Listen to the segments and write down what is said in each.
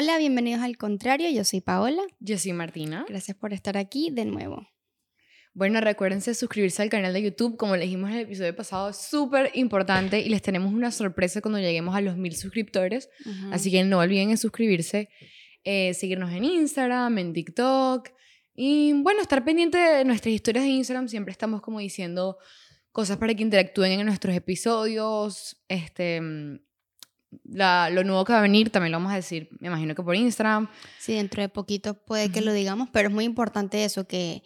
Hola, bienvenidos al contrario, yo soy Paola. Yo soy Martina. Gracias por estar aquí de nuevo. Bueno, recuérdense suscribirse al canal de YouTube, como les dijimos en el episodio pasado, súper importante y les tenemos una sorpresa cuando lleguemos a los mil suscriptores, así que no olviden en suscribirse, eh, seguirnos en Instagram, en TikTok y bueno, estar pendiente de nuestras historias de Instagram, siempre estamos como diciendo cosas para que interactúen en nuestros episodios, este, la- lo nuevo que va a venir también lo vamos a decir, me imagino que por Instagram. Sí, dentro de poquito puede que lo digamos, pero es muy importante eso, que,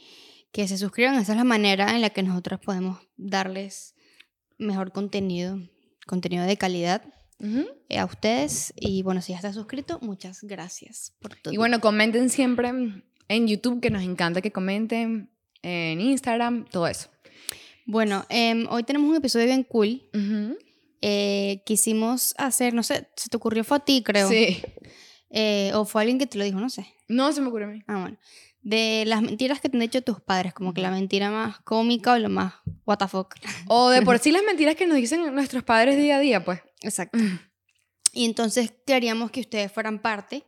que se suscriban. Esa es la manera en la que nosotros podemos darles mejor contenido, contenido de calidad eh, a ustedes. Y bueno, si ya estás suscrito, muchas gracias por todo. Y bueno, comenten siempre en YouTube, que nos encanta que comenten, en Instagram, todo eso. Bueno, em, hoy tenemos un episodio bien cool. Ujú. Eh, quisimos hacer, no sé, se te ocurrió, fue a ti, creo. Sí. Eh, o fue alguien que te lo dijo, no sé. No se me ocurre a mí. Ah, bueno. De las mentiras que te han dicho tus padres, como que la mentira más cómica o lo más what the fuck. O de por sí las mentiras que nos dicen nuestros padres día a día, pues. Exacto. Y entonces queríamos que ustedes fueran parte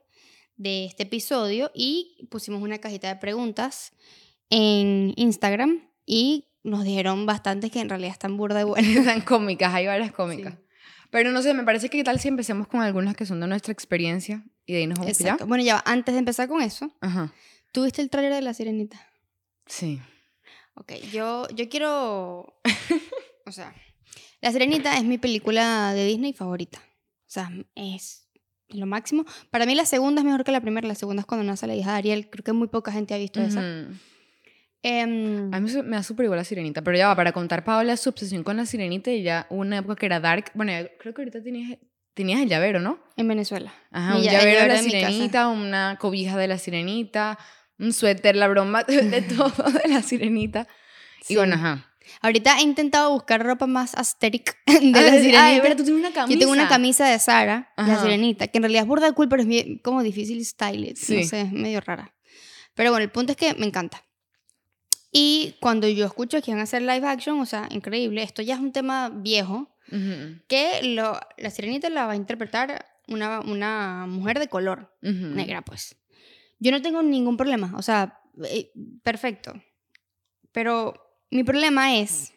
de este episodio y pusimos una cajita de preguntas en Instagram y nos dijeron bastantes que en realidad están burda de buenas. Están cómicas, hay varias cómicas. Sí. Pero no sé, me parece que tal si empecemos con algunas que son de nuestra experiencia y de ahí nos vamos Exacto. Bueno, ya antes de empezar con eso, Ajá. ¿tuviste el tráiler de La Sirenita? Sí. Ok, yo, yo quiero. o sea, La Sirenita es mi película de Disney favorita. O sea, es lo máximo. Para mí, la segunda es mejor que la primera. La segunda es cuando nace la hija de Ariel. Creo que muy poca gente ha visto esa. Em, A mí me da súper igual la sirenita. Pero ya va, para contar Paola su obsesión con la sirenita y ya una época que era dark. Bueno, ya creo que ahorita tenías, tenías el llavero, ¿no? en Venezuela. Ajá, un el llavero de la sirenita, una cobija de la sirenita, un suéter, la broma, de todo de la sirenita. Sí. Y bueno, ajá. Ahorita he intentado buscar ropa más aesthetic de la Ay, sirenita. Ay, pero tú tienes una camisa. Yo tengo una camisa de Sara, la Ajá. sirenita, que en realidad es burda cool, pero es como difícil style it, Sí. No sé, es medio rara. Pero bueno, el punto es que me encanta. Y cuando yo escucho que van a hacer live action, o sea, increíble. Esto ya es un tema viejo, Ujú, que lo, la sirenita la va a interpretar una, una mujer de color, ujú. negra, pues. Yo no tengo ningún problema, o sea, eh, perfecto. Pero mi problema es,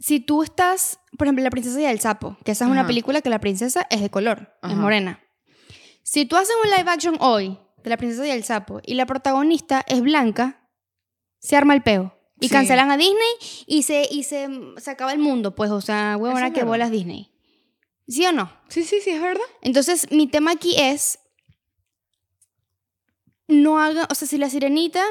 si tú estás, por ejemplo, La princesa y el sapo, que esa es una Ajá. película que la princesa es de color, es Ajá. morena. Si tú haces un live action hoy de La princesa y el sapo y la protagonista es blanca, se arma el peo. Y Sí. cancelan a Disney y se, y se, se acaba el mundo, pues, o sea, huevona que verdad. bolas Disney. ¿Sí o no? Sí, sí, sí, es verdad. Entonces, mi tema aquí es, no haga, o sea, si la sirenita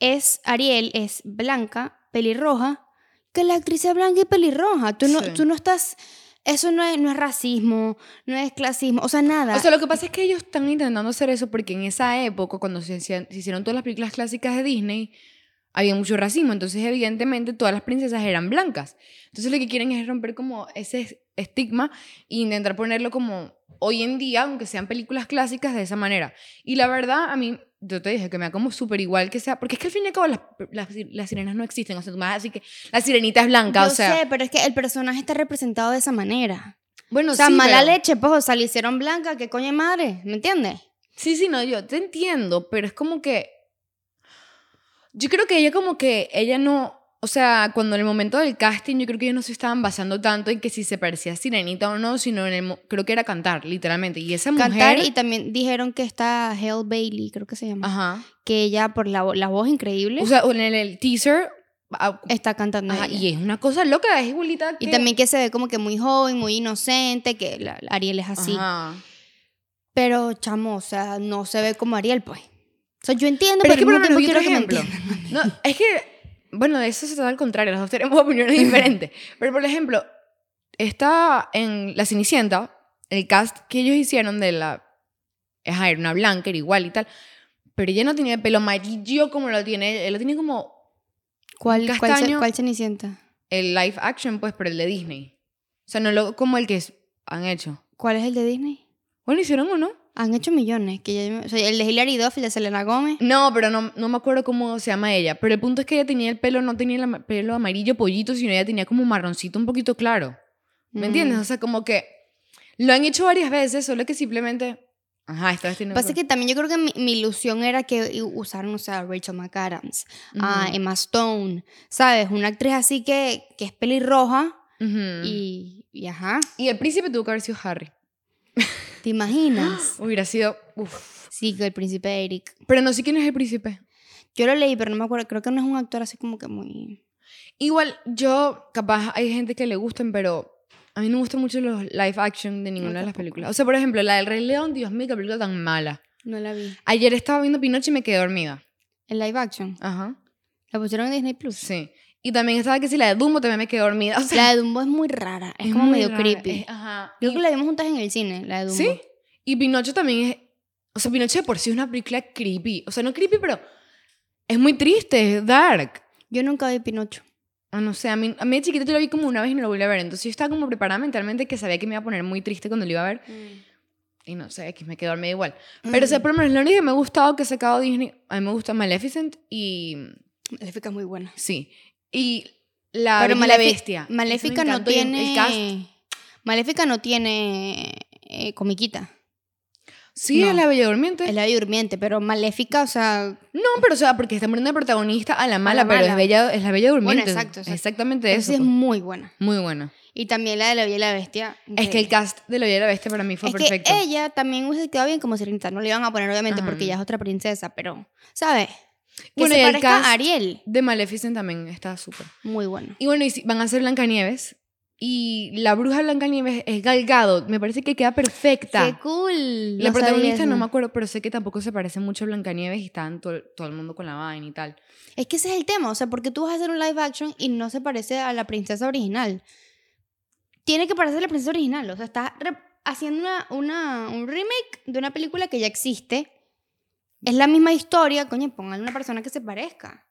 es Ariel, es blanca, pelirroja, que la actriz sea blanca y pelirroja. Tú no, Sí. tú no estás, eso no es, no es racismo, no es clasismo, o sea, nada. O sea, lo que pasa es que ellos están intentando hacer eso porque en esa época, cuando se hicieron todas las películas clásicas de Disney, había mucho racismo. Entonces, evidentemente, todas las princesas eran blancas. Entonces, lo que quieren es romper como ese estigma e intentar ponerlo como hoy en día, aunque sean películas clásicas, de esa manera. Y la verdad, a mí, yo te dije que me da como súper igual que sea, porque es que al fin y al cabo las, las, las sirenas no existen. O sea, tú me vas a decir que la sirenita es blanca, Yo o sea. sé, pero es que el personaje está representado de esa manera. Bueno, o sea, sí, mala pero- leche, pues, o sea, le hicieron blanca, qué coño de madre, ¿me entiendes? Sí, sí, no, yo te entiendo, pero es como que. Yo creo que ella, como que ella no. O sea, cuando en el momento del casting, yo creo que ellos no se estaban basando tanto en que si se parecía a Sirenita o no, sino en el. Creo que era cantar, literalmente. Y esa mujer. Cantar y también dijeron que está Hale Bailey, creo que se llama. Ajá. Que ella, por la, la voz increíble, O sea, en el, el teaser. ah, está cantando. ajá, ella. y es una cosa loca, es igualita que. Y también que se ve como que muy joven, muy inocente, que la- la Ariel es así. Ajá. Pero, chamo, o sea, no se ve como Ariel, pues. O sea, yo entiendo, Pero pero, es que, por quiero que me ejemplo. entiendan. No, es que, bueno, de eso se trata al contrario, las dos tenemos opiniones diferentes. Pero, por ejemplo, está en La Cenicienta, el cast que ellos hicieron de la... Era una blanca, era igual y tal. Pero ella no tenía el pelo amarillo como lo tiene, él lo tiene como ¿Cuál, cuál, castaño. cuál Cenicienta? el live action, pues, pero el de Disney. O sea, no lo, como el que es- han hecho. ¿Cuál es el de Disney? Bueno, hicieron uno. Han hecho millones. Que ya- o sea, el de Hilary Duff, el de Selena Gómez. No, pero no, no me acuerdo cómo se llama ella. Pero el punto es que ella tenía el pelo, no tenía el pelo amarillo pollito, sino ella tenía como marroncito un poquito claro. ¿Me Mm. entiendes? O sea, como que lo han hecho varias veces, solo que simplemente Ajá, esta vez tiene... Pasa que también yo creo que mi, mi ilusión era que usaran, o sea, a Rachel McAdams, a Ujú. Emma Stone, ¿sabes? Una actriz así que, que es pelirroja Ujú. y, y ajá. Y el príncipe tuvo que haber sido Harry. ¿Te imaginas? Hubiera sido... Uf. Sí, que el príncipe Eric. Pero no sé quién es el príncipe. Yo lo leí, pero no me acuerdo. Creo que no es un actor así como que muy... Igual, yo, capaz hay gente que le gustan, pero a mí no me gustan mucho los live action de ninguna de las películas. O sea, por ejemplo, la del Rey León, Dios mío, qué película tan mala. No la vi. Ayer estaba viendo Pinocho y me quedé dormida. El live action. Ajá. La pusieron en Disney Plus. Sí. Y también estaba que si la de Dumbo también me quedé dormida. O sea, La de Dumbo es muy rara. Es, como muy medio rara, creepy. es- ajá. Creo Y- que la vimos juntas en el cine, la de Dumbo. Sí. Y Pinocho también es. O sea, Pinocho de por sí es una película creepy. O sea, no creepy, pero es muy triste, es dark. Yo nunca vi Pinocho. Ah, no sé, a mí, a mí de chiquita yo la vi como una vez y no la volví a ver. Entonces yo estaba como preparada mentalmente que sabía que me iba a poner muy triste cuando lo iba a ver. Y no sé, que me quedó dormida igual. Pero, o sea, por lo menos lo único que me ha gustado que ha sacado Disney, a mí me gusta Maleficent y. Maléfica es muy buena. Sí. Y La Pero Bella Malefi- Bestia. Maléfica no tiene... El cast. Maléfica no tiene eh, comiquita. Sí, No. es la Bella Durmiente. Es la de Durmiente, pero Maléfica, o sea... No, pero o sea, porque está poniendo de protagonista a la mala, pero mala. es, bella, es la Bella Durmiente. exacto, exacto. Exactamente eso. es pues. muy buena. Muy buena. Y también la de La Bella y la Bestia. Es que el cast de La Bella y la Bestia para mí fue es perfecto. que ella también hubiese quedado bien como Sirenita. No le iban a poner, obviamente, Ajá. porque ella es otra princesa, pero, ¿sabes? Que Bueno, se parezca a Ariel. De Maleficent también está súper. Muy bueno. Y bueno, y si- van a ser Blancanieves. Y la bruja Blancanieves es Gal Gadot. Me parece que queda perfecta. ¡Qué cool! La No protagonista no me acuerdo, pero sé que tampoco se parece mucho a Blancanieves y están todo, todo el mundo con la vaina y tal. Es que ese es el tema, o sea, porque tú vas a hacer un live action y no se parece a la princesa original. Tiene que parecer a la princesa original, o sea, estás haciendo una, una- un remake de una película que ya existe. Es la misma historia, coño, póngale una persona que se parezca.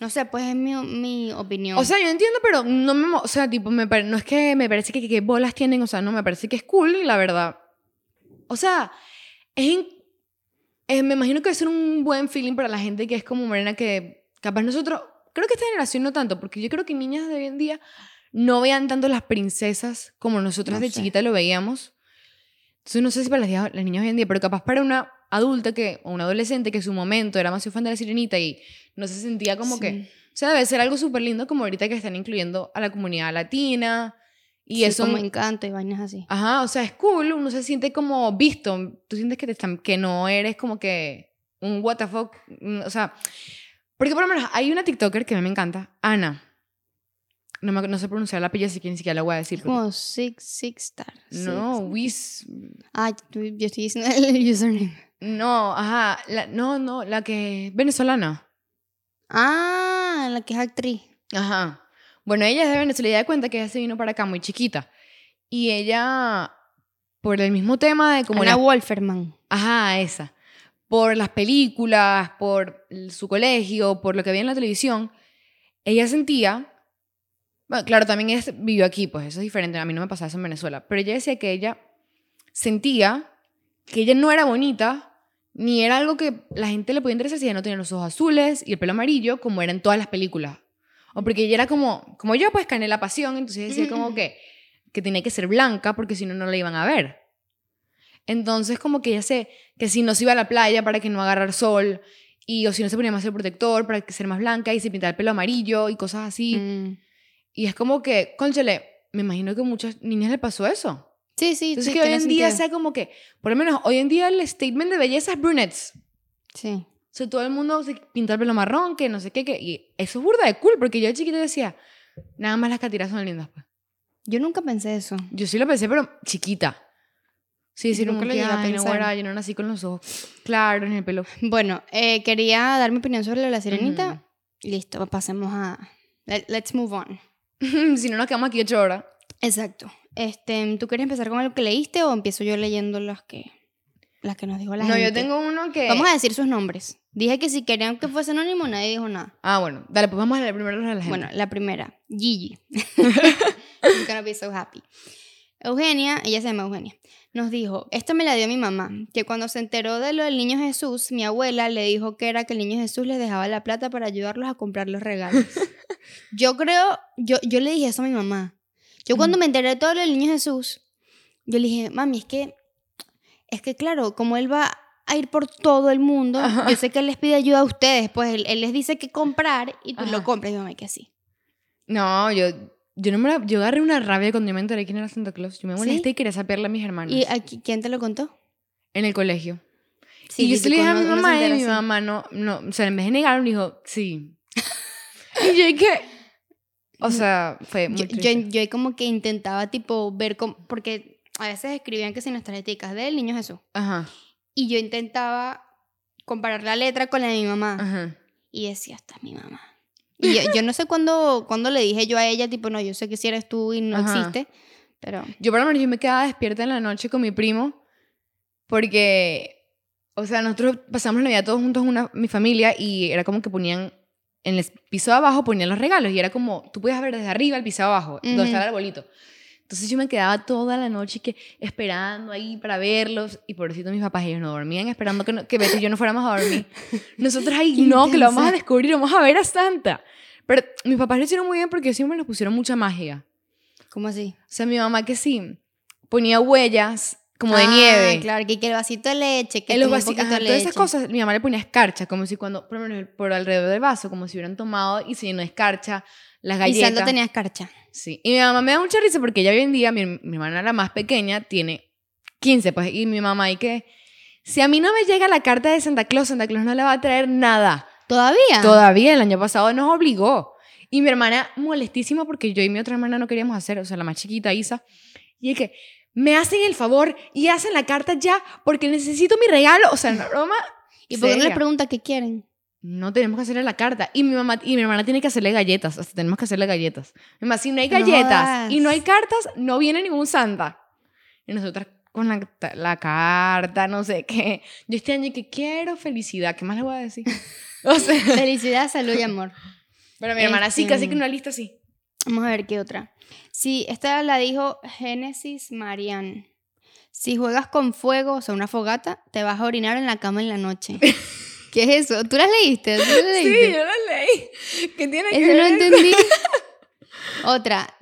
No sé, pues es mi, mi opinión. O sea, yo entiendo, pero no me... O sea, tipo, me no es que me parece que, que, bolas tienen, o sea, no, me parece que es cool la verdad... O sea, es... eh, me imagino que va a ser un buen feeling para la gente que es como Morena, que capaz nosotros... Creo que esta generación no tanto, porque yo creo que niñas de hoy en día no vean tanto las princesas como nosotras No de sé. chiquita lo veíamos. Entonces no sé si para las, las niñas hoy en día, pero capaz para una adulta que, o una adolescente que en su momento era más fan de la sirenita y no se sentía como que... O sea, debe ser algo súper lindo como ahorita que están incluyendo a la comunidad latina. Y Sí, eso... como encanto y vainas así. Ajá, o sea, es cool. Uno se siente como visto. Tú sientes que, te están, que no eres como que un what the fuck. mm, O sea, porque por lo menos hay una TikToker que a mí me encanta, Ana. No, me, no sé pronunciar la apellido, así que ni siquiera la voy a decir. Porque- como Six, Six Star. no, Wiz... Ah, yo estoy diciendo el username. No, ajá. la- no, no, la que... Venezolana. Ah, la que es actriz. Ajá. Bueno, ella es de Venezuela y da cuenta que ella se vino para acá muy chiquita. Y ella, por el mismo tema de como Ana la- Wolferman. Ajá, esa. Por las películas, por su colegio, por lo que veía en la televisión, ella sentía... Bueno, claro, también ella vivió aquí, pues eso es diferente. A mí no me pasaba eso en Venezuela. Pero ella decía que ella sentía que ella no era bonita, ni era algo que la gente le podía interesar si ella no tenía los ojos azules y el pelo amarillo, como era en todas las películas. O porque ella era como, como yo, pues cané la pasión, entonces decía como que, que tenía que ser blanca porque si no, no la iban a ver. Entonces, como que ella sé que si no se iba a la playa para que no agarrar sol, y o si no se ponía más el protector para que ser más blanca y se pintaba el pelo amarillo y cosas así. Mm. Y es como que, conchale, me imagino que a muchas niñas le pasó eso. Sí, sí, Entonces, sí. que hoy en día sentido. sea como que, por lo menos hoy en día el statement de belleza es brunettes. Sí. O sea, todo el mundo se pinta el pelo marrón, que no sé qué, que, y eso es burda de cool, porque yo de chiquita decía, nada más las catiras son lindas, pues. Yo nunca pensé eso. Yo sí lo pensé, pero chiquita. Sí, decir Nunca lo llegué a "Ay, no, pensar". güera, yo no nací con los ojos claros ni el pelo. Bueno, eh, quería dar mi opinión sobre la sirenita. Listo, pasemos a. let- Let's move on. si no nos quedamos aquí ocho horas. Exacto. Este, ¿Tú quieres empezar con algo que leíste o empiezo yo leyendo las que, las que nos dijo la no, gente? yo tengo uno que... Vamos a decir sus nombres. Dije que si querían que fuese anónimo, nadie dijo nada. Ah, bueno, dale, pues vamos a leer primero a la gente. Bueno, la primera, Gigi. She's gonna be so happy. Eugenia, ella se llama Eugenia, nos dijo, esto me la dio mi mamá, que cuando se enteró de lo del niño Jesús, mi abuela le dijo que era que el niño Jesús les dejaba la plata para ayudarlos a comprar los regalos. yo creo, yo, yo le dije eso a mi mamá. Yo cuando me enteré de todo lo del niño Jesús, yo le dije, mami, es que es que claro, como él va a ir por todo el mundo, Ajá. yo sé que él les pide ayuda a ustedes, pues él, él les dice que comprar y tú lo Ajá. compras. Y mamá, que así. No, yo, yo no me la- yo agarré una rabia cuando yo me enteré quién era Santa Claus. Yo me ¿Sí? molesté y quería sapearle a mis hermanos. ¿Y aquí, quién te lo contó? En el colegio. Sí, y yo se lo dije a mi mamá y mi mamá no, no, o sea, en vez de negar, me dijo, sí. y yo dije, o sea, fue muy Yo, triste. yo, yo como que intentaba tipo ver cómo, porque a veces escribían que sin las tarjeticas del niño Jesús. Ajá, Y yo intentaba comparar la letra con la de mi mamá. ajá. Y decía, esta es mi mamá. Y yo, yo no sé cuándo, cuándo le dije yo a ella, tipo, no, yo sé que si eres tú y no Ajá. existe. Pero Yo por lo menos yo me quedaba despierta en la noche con mi primo porque, o sea, nosotros pasamos la Navidad todos juntos, una, mi familia, y era como que ponían, en el piso de abajo ponían los regalos y era como, tú podías ver desde arriba el piso de abajo, donde Ujú. está el arbolito. Entonces yo me quedaba toda la noche que esperando ahí para verlos y por mis papás ellos no dormían esperando que, no- que Betty y yo no fuéramos a dormir. Nosotros ahí no, que lo vamos a descubrir, vamos a ver a Santa. Pero mis papás lo hicieron muy bien porque siempre nos pusieron mucha magia. ¿cómo así? O sea, mi mamá que sí, ponía huellas como de Ah, nieve. Claro, que, que el vasito de leche, que los tome un vasi- poquito ajá, de todas leche. esas cosas, mi mamá le ponía escarcha, como si cuando, por por alrededor del vaso, como si hubieran tomado y se llenó de escarcha, las Y galletas. Santa tenía escarcha. Sí. Y mi mamá me da mucha risa porque ella hoy en día, mi, mi hermana la más pequeña, tiene 15, pues, y mi mamá, y que, si a mí no me llega la carta de Santa Claus, Santa Claus no le va a traer nada. ¿Todavía? Todavía el año pasado nos obligó. Y mi hermana molestísima porque yo y mi otra hermana no queríamos hacer, o sea, la más chiquita, Isa. Y es que me hacen el favor y hacen la carta ya porque necesito mi regalo. O sea, una broma. ¿Y por qué no les pregunta qué quieren? No tenemos que hacerle la carta. Y mi mamá y mi hermana tiene que hacerle galletas. Hasta tenemos que hacerle galletas. Además, si no hay galletas y no hay cartas, no viene ningún santa. Y nosotras con la, la carta, no sé qué. Yo este año que quiero felicidad. ¿Qué más le voy a decir? O sea, Felicidad, salud y amor. pero mi hermana sí, Este- casi que una lista así. Vamos a ver qué otra. Sí, esta la dijo Génesis Marian. Si juegas con fuego, o sea, una fogata, te vas a orinar en la cama en la noche. ¿Qué es eso? ¿Tú las leíste? ¿Tú las Sí, yo la leí. ¿Qué tiene que Eso no ver? entendí. Otra,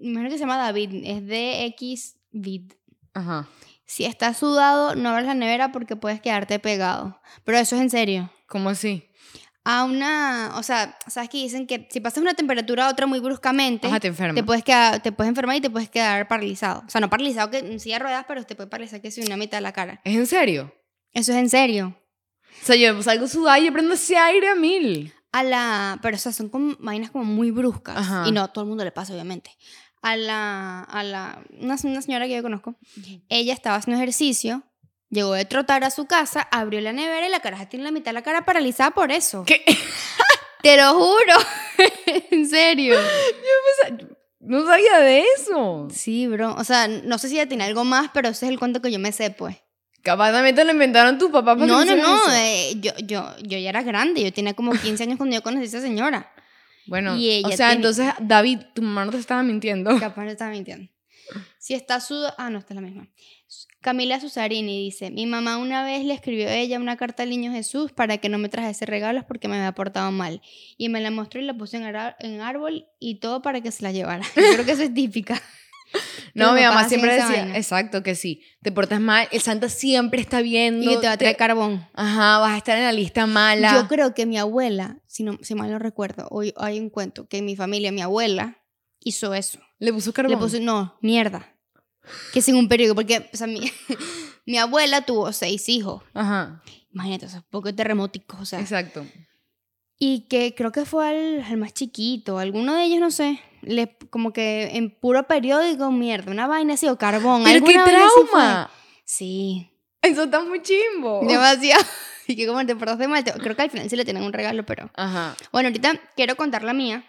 mejor que se llama David, es de X vid. Ajá. Si estás sudado, no abras la nevera porque puedes quedarte pegado. Pero eso es en serio. ¿Cómo así? A una, o sea, sabes que dicen que si pasas una temperatura a otra muy bruscamente, Ajá, te te puedes quedar, te puedes enfermar y te puedes quedar paralizado. O sea, no paralizado que en silla de ruedas, pero te puede paralizar que si una mitad de la cara. ¿Es en serio? Eso es en serio. O sea, yo salgo sudada y yo prendo ese aire a mil. A la, pero o sea, son como vainas como muy bruscas. Ajá. Y no, a todo el mundo le pasa, obviamente. A la, a la, una, una señora que yo conozco, ella estaba haciendo ejercicio, llegó de trotar a su casa, abrió la nevera y la caraja tiene la mitad de la cara paralizada por eso. ¿Qué? Te lo juro. en serio. No sabía de eso. Sí, bro. O sea, no sé si ella tiene algo más, pero ese es el cuento que yo me sé, pues. Capaz también te lo inventaron tu papá para No, no, no. eh, yo, yo, yo ya era grande. Yo tenía como 15 años cuando yo conocí a esa señora. Bueno, Y ella o sea, entonces, David, tu mamá no te estaba mintiendo. Capaz no estaba mintiendo. Si está sudado... Ah, no, esta es la misma. Camila Susarini dice, mi mamá una vez le escribió a ella una carta al niño Jesús para que no me trajese regalos porque me había portado mal. Y me la mostró y la puse en, en árbol y todo para que se la llevara. Yo creo que eso es típica. No, mi mamá siempre decía, vaina. exacto, que sí. Te portas mal, el Santa siempre está viendo. Y te va a traer carbón. Ajá, vas a estar en la lista mala. Yo creo que mi abuela, si, no, si mal no recuerdo, hoy hay un cuento que en mi familia, mi abuela hizo eso. Le puso carbón. Le puso, no, mierda. Que sin un periódico, porque o sea, mi, mi abuela tuvo seis hijos. Ajá, Imagínate, o sea, poco terremoticos, o sea. exacto. Y que creo que fue al, al más chiquito, alguno de ellos, no sé, le, como que en puro periódico, mierda, una vaina así o carbón. ¡Pero qué trauma! Sí, Eso está muy chimbo. demasiado. Y que como te portaste mal, creo que al final sí le tienen un regalo, pero... Ajá. Bueno, ahorita quiero contar la mía.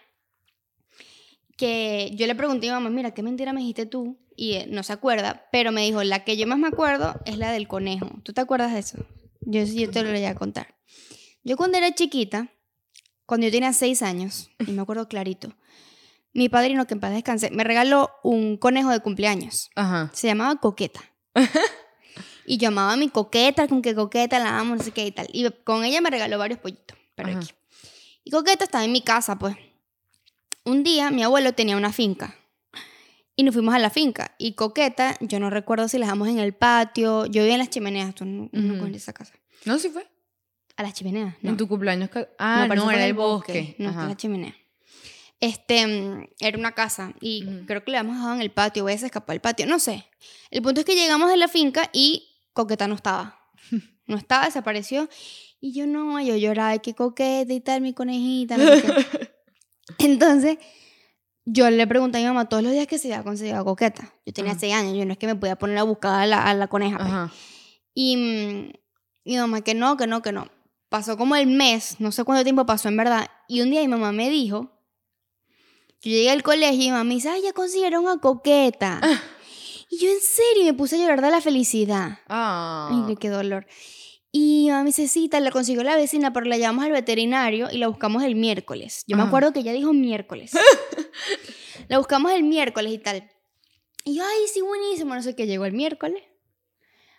Que yo le pregunté a mi mamá, mira, ¿qué mentira me dijiste tú? Y eh, no se acuerda, pero me dijo, la que yo más me acuerdo es la del conejo. ¿Tú te acuerdas de eso? Yo yo te lo voy a contar. Yo cuando era chiquita, cuando yo tenía seis años, y me acuerdo clarito, mi padrino, que en paz descanse, me regaló un conejo de cumpleaños. Ajá. Se llamaba Coqueta. y yo amaba a mi Coqueta, con que Coqueta la amo, no sé qué y tal. Y con ella me regaló varios pollitos. Pero aquí. Y Coqueta estaba en mi casa, pues. Un día mi abuelo tenía una finca. Y nos fuimos a la finca. Y Coqueta, yo no recuerdo si la dejamos en el patio. Yo vivía en las chimeneas, tú no, no Ujú. conoces esa casa. No, sí fue. A las chimeneas. No. En tu cumpleaños. Ah, no, fue era el bosque. No, está Ajá. la chimenea. Este, era una casa y Ujú. creo que le habíamos dejado en el patio, ella se escapó del patio, no sé. El punto es que llegamos de la finca y Coqueta no estaba. No estaba, desapareció. Y yo no, yo lloraba, "Ay, qué coqueta y tal, mi conejita. no sé qué". Entonces, yo le pregunté a mi mamá todos los días que se había conseguido Coqueta. Yo tenía Ajá. seis años, yo no es que me podía poner a buscar a la, a la coneja. pues. Y mm, mi mamá que no, que no, que no. Pasó como el mes, no sé cuánto tiempo pasó en verdad. Y un día mi mamá me dijo, yo llegué al colegio y mi mamá me dice, ay, ya consiguieron a Coqueta. y yo en serio me puse a llorar de la felicidad. Ah. Ay, qué dolor. Y mamá me dice, sí, tal, la consiguió la vecina, pero la llevamos al veterinario y la buscamos el miércoles. Yo me acuerdo que ella dijo miércoles. la buscamos el miércoles y tal. Y yo, ay, sí, buenísimo, no sé qué, llegó el miércoles.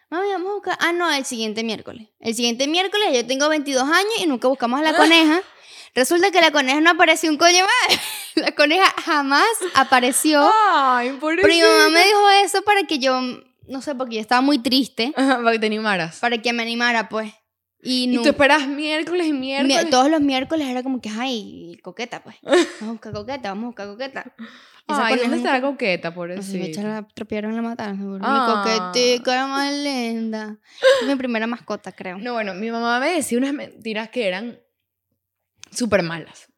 Mami, vamos a buscar. Ah, no, el siguiente miércoles. El siguiente miércoles yo tengo 22 años y nunca buscamos a la coneja. Resulta que la coneja no apareció un coño más. La coneja jamás apareció. Ay, por Pero mi mamá me dijo eso para que yo, no sé, porque yo estaba muy triste, Para que te animaras. para que me animara, pues. Y, Y no, tú esperas miércoles y mi- miércoles. todos los miércoles era como que, ay, coqueta, pues. Vamos a buscar coqueta, vamos a buscar coqueta. Esa Ay, ¿dónde está la coqueta, por No eso? sé, me echaron la tropearon y la mataron, seguro. Ah. Mi coquetica era más linda. Fue mi primera mascota, creo. No, bueno, mi mamá me decía unas mentiras que eran súper malas.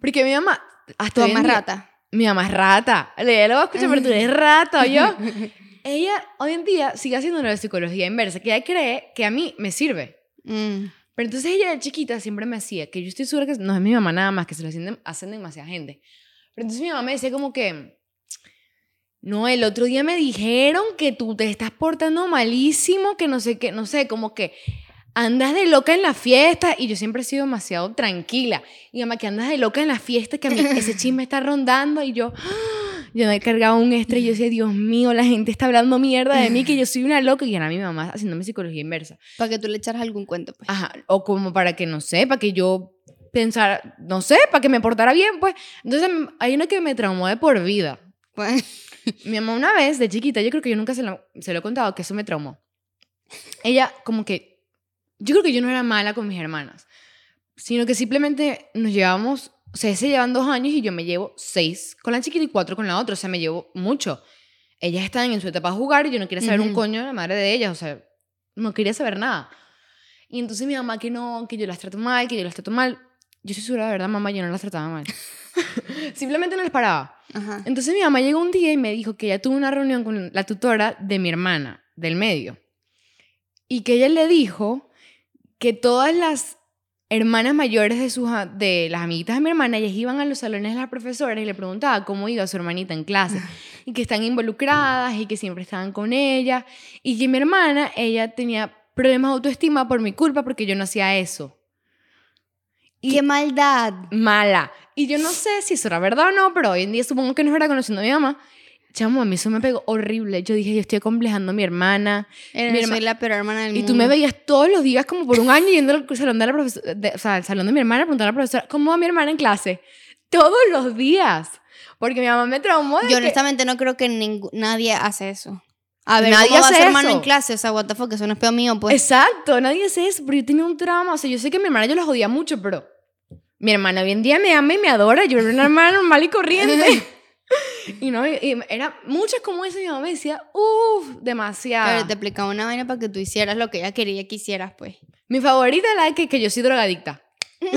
Porque mi mamá... Hasta Tu hoy en mamá es rata. Mi mamá es rata. Ella lo va a escuchar, pero tú eres rata, yo. Ella hoy en día sigue haciendo la psicología inversa, que ella cree que a mí me sirve. Mm. Pero entonces ella de chiquita siempre me hacía, que yo estoy segura que no es mi mamá nada más, que se lo hacen, hacen demasiada gente. Pero entonces mi mamá me decía como que, no, el otro día me dijeron que tú te estás portando malísimo, que no sé qué, no sé, como que andas de loca en la fiesta y yo siempre he sido demasiado tranquila. Y mamá, que andas de loca en la fiesta, que a mí ese chisme está rondando y yo... Yo me cargaba un estrés y yo decía, Dios mío, la gente está hablando mierda de mí, que yo soy una loca. Y era mi mamá haciéndome psicología inversa. Para que tú le echaras algún cuento, pues. Ajá, o como para que, no sé, para que yo pensara, no sé, para que me portara bien, pues. Entonces, hay una que me traumó de por vida. Pues, Mi mamá una vez, de chiquita, yo creo que yo nunca se lo, se lo he contado, que eso me traumó. Ella, como que, yo creo que yo no era mala con mis hermanas, sino que simplemente nos llevamos, o sea, se llevan dos años y yo me llevo seis con la chiquita y cuatro con la otra, o sea, me llevo mucho. Ellas están en su etapa de jugar y yo no quería saber un Ujú. coño de la madre de ellas, o sea, no quería saber nada. Y entonces mi mamá que no, que yo las trato mal, que yo las trato mal. Yo soy segura, de verdad, mamá, yo no las trataba mal. Simplemente no les paraba. ajá. Entonces mi mamá llegó un día y me dijo que ella tuvo una reunión con la tutora de mi hermana, del medio. Y que ella le dijo que todas las hermanas mayores de, sus, de las amiguitas de mi hermana, ellas iban a los salones de las profesoras y le preguntaba cómo iba su hermanita en clase. Y que están involucradas y que siempre estaban con ella. Y que mi hermana, ella tenía problemas de autoestima por mi culpa porque yo no hacía eso. Y- ¡Qué maldad! mala. Y yo no sé si eso era verdad o no, pero hoy en día supongo que no es verdad conociendo a mi mamá. Chamo, a mí eso me pegó horrible. Yo dije, yo estoy acomplejando a mi hermana. Eres Mi soy herma- la peor hermana del Y mundo. tú me veías todos los días como por un año yendo al salón de la profesora, o sea, al salón de mi hermana, preguntando a la profesora, ¿cómo va mi hermana en clase? Todos los días. Porque mi mamá me traumó de Yo que- honestamente no creo que nadie hace eso. A ver, Nadie ¿cómo va hace a ser hermano en clase? O sea, what the fuck, eso no es peor mío, pues. Exacto, nadie hace eso, pero yo tenía un trauma. O sea, yo sé que mi hermana yo la jodía mucho, pero mi hermana hoy en día me ama y me adora. Yo era una hermana normal y corriente. y no, y- y era muchas como eso. Mi mamá me decía, uff, demasiado. Pero te explicaba una vaina para que tú hicieras lo que ella quería que hicieras, pues. Mi favorita es la de que, que yo soy drogadicta.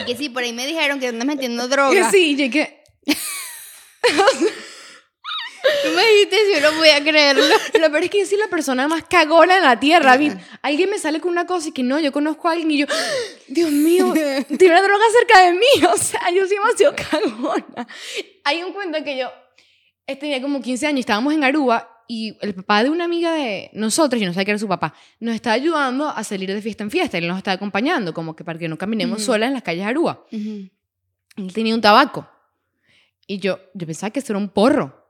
Y que sí, por ahí me dijeron que andas metiendo droga. Que sí, yo que. Me dijiste si yo no podía creerlo. Lo peor es que yo soy la persona más cagona en la tierra. Vi- Alguien me sale con una cosa y que no, yo conozco a alguien y yo, Dios mío, tiene una droga cerca de mí. O sea, yo soy demasiado cagona. Hay un cuento que yo eh, tenía como 15 años, estábamos en Aruba y el papá de una amiga de nosotros, yo no sabía que era su papá, nos estaba ayudando a salir de fiesta en fiesta. Él nos estaba acompañando, como que para que no caminemos Ujú. solas en las calles de Aruba. Ujú. Él tenía un tabaco. Y yo, yo pensaba que eso era un porro.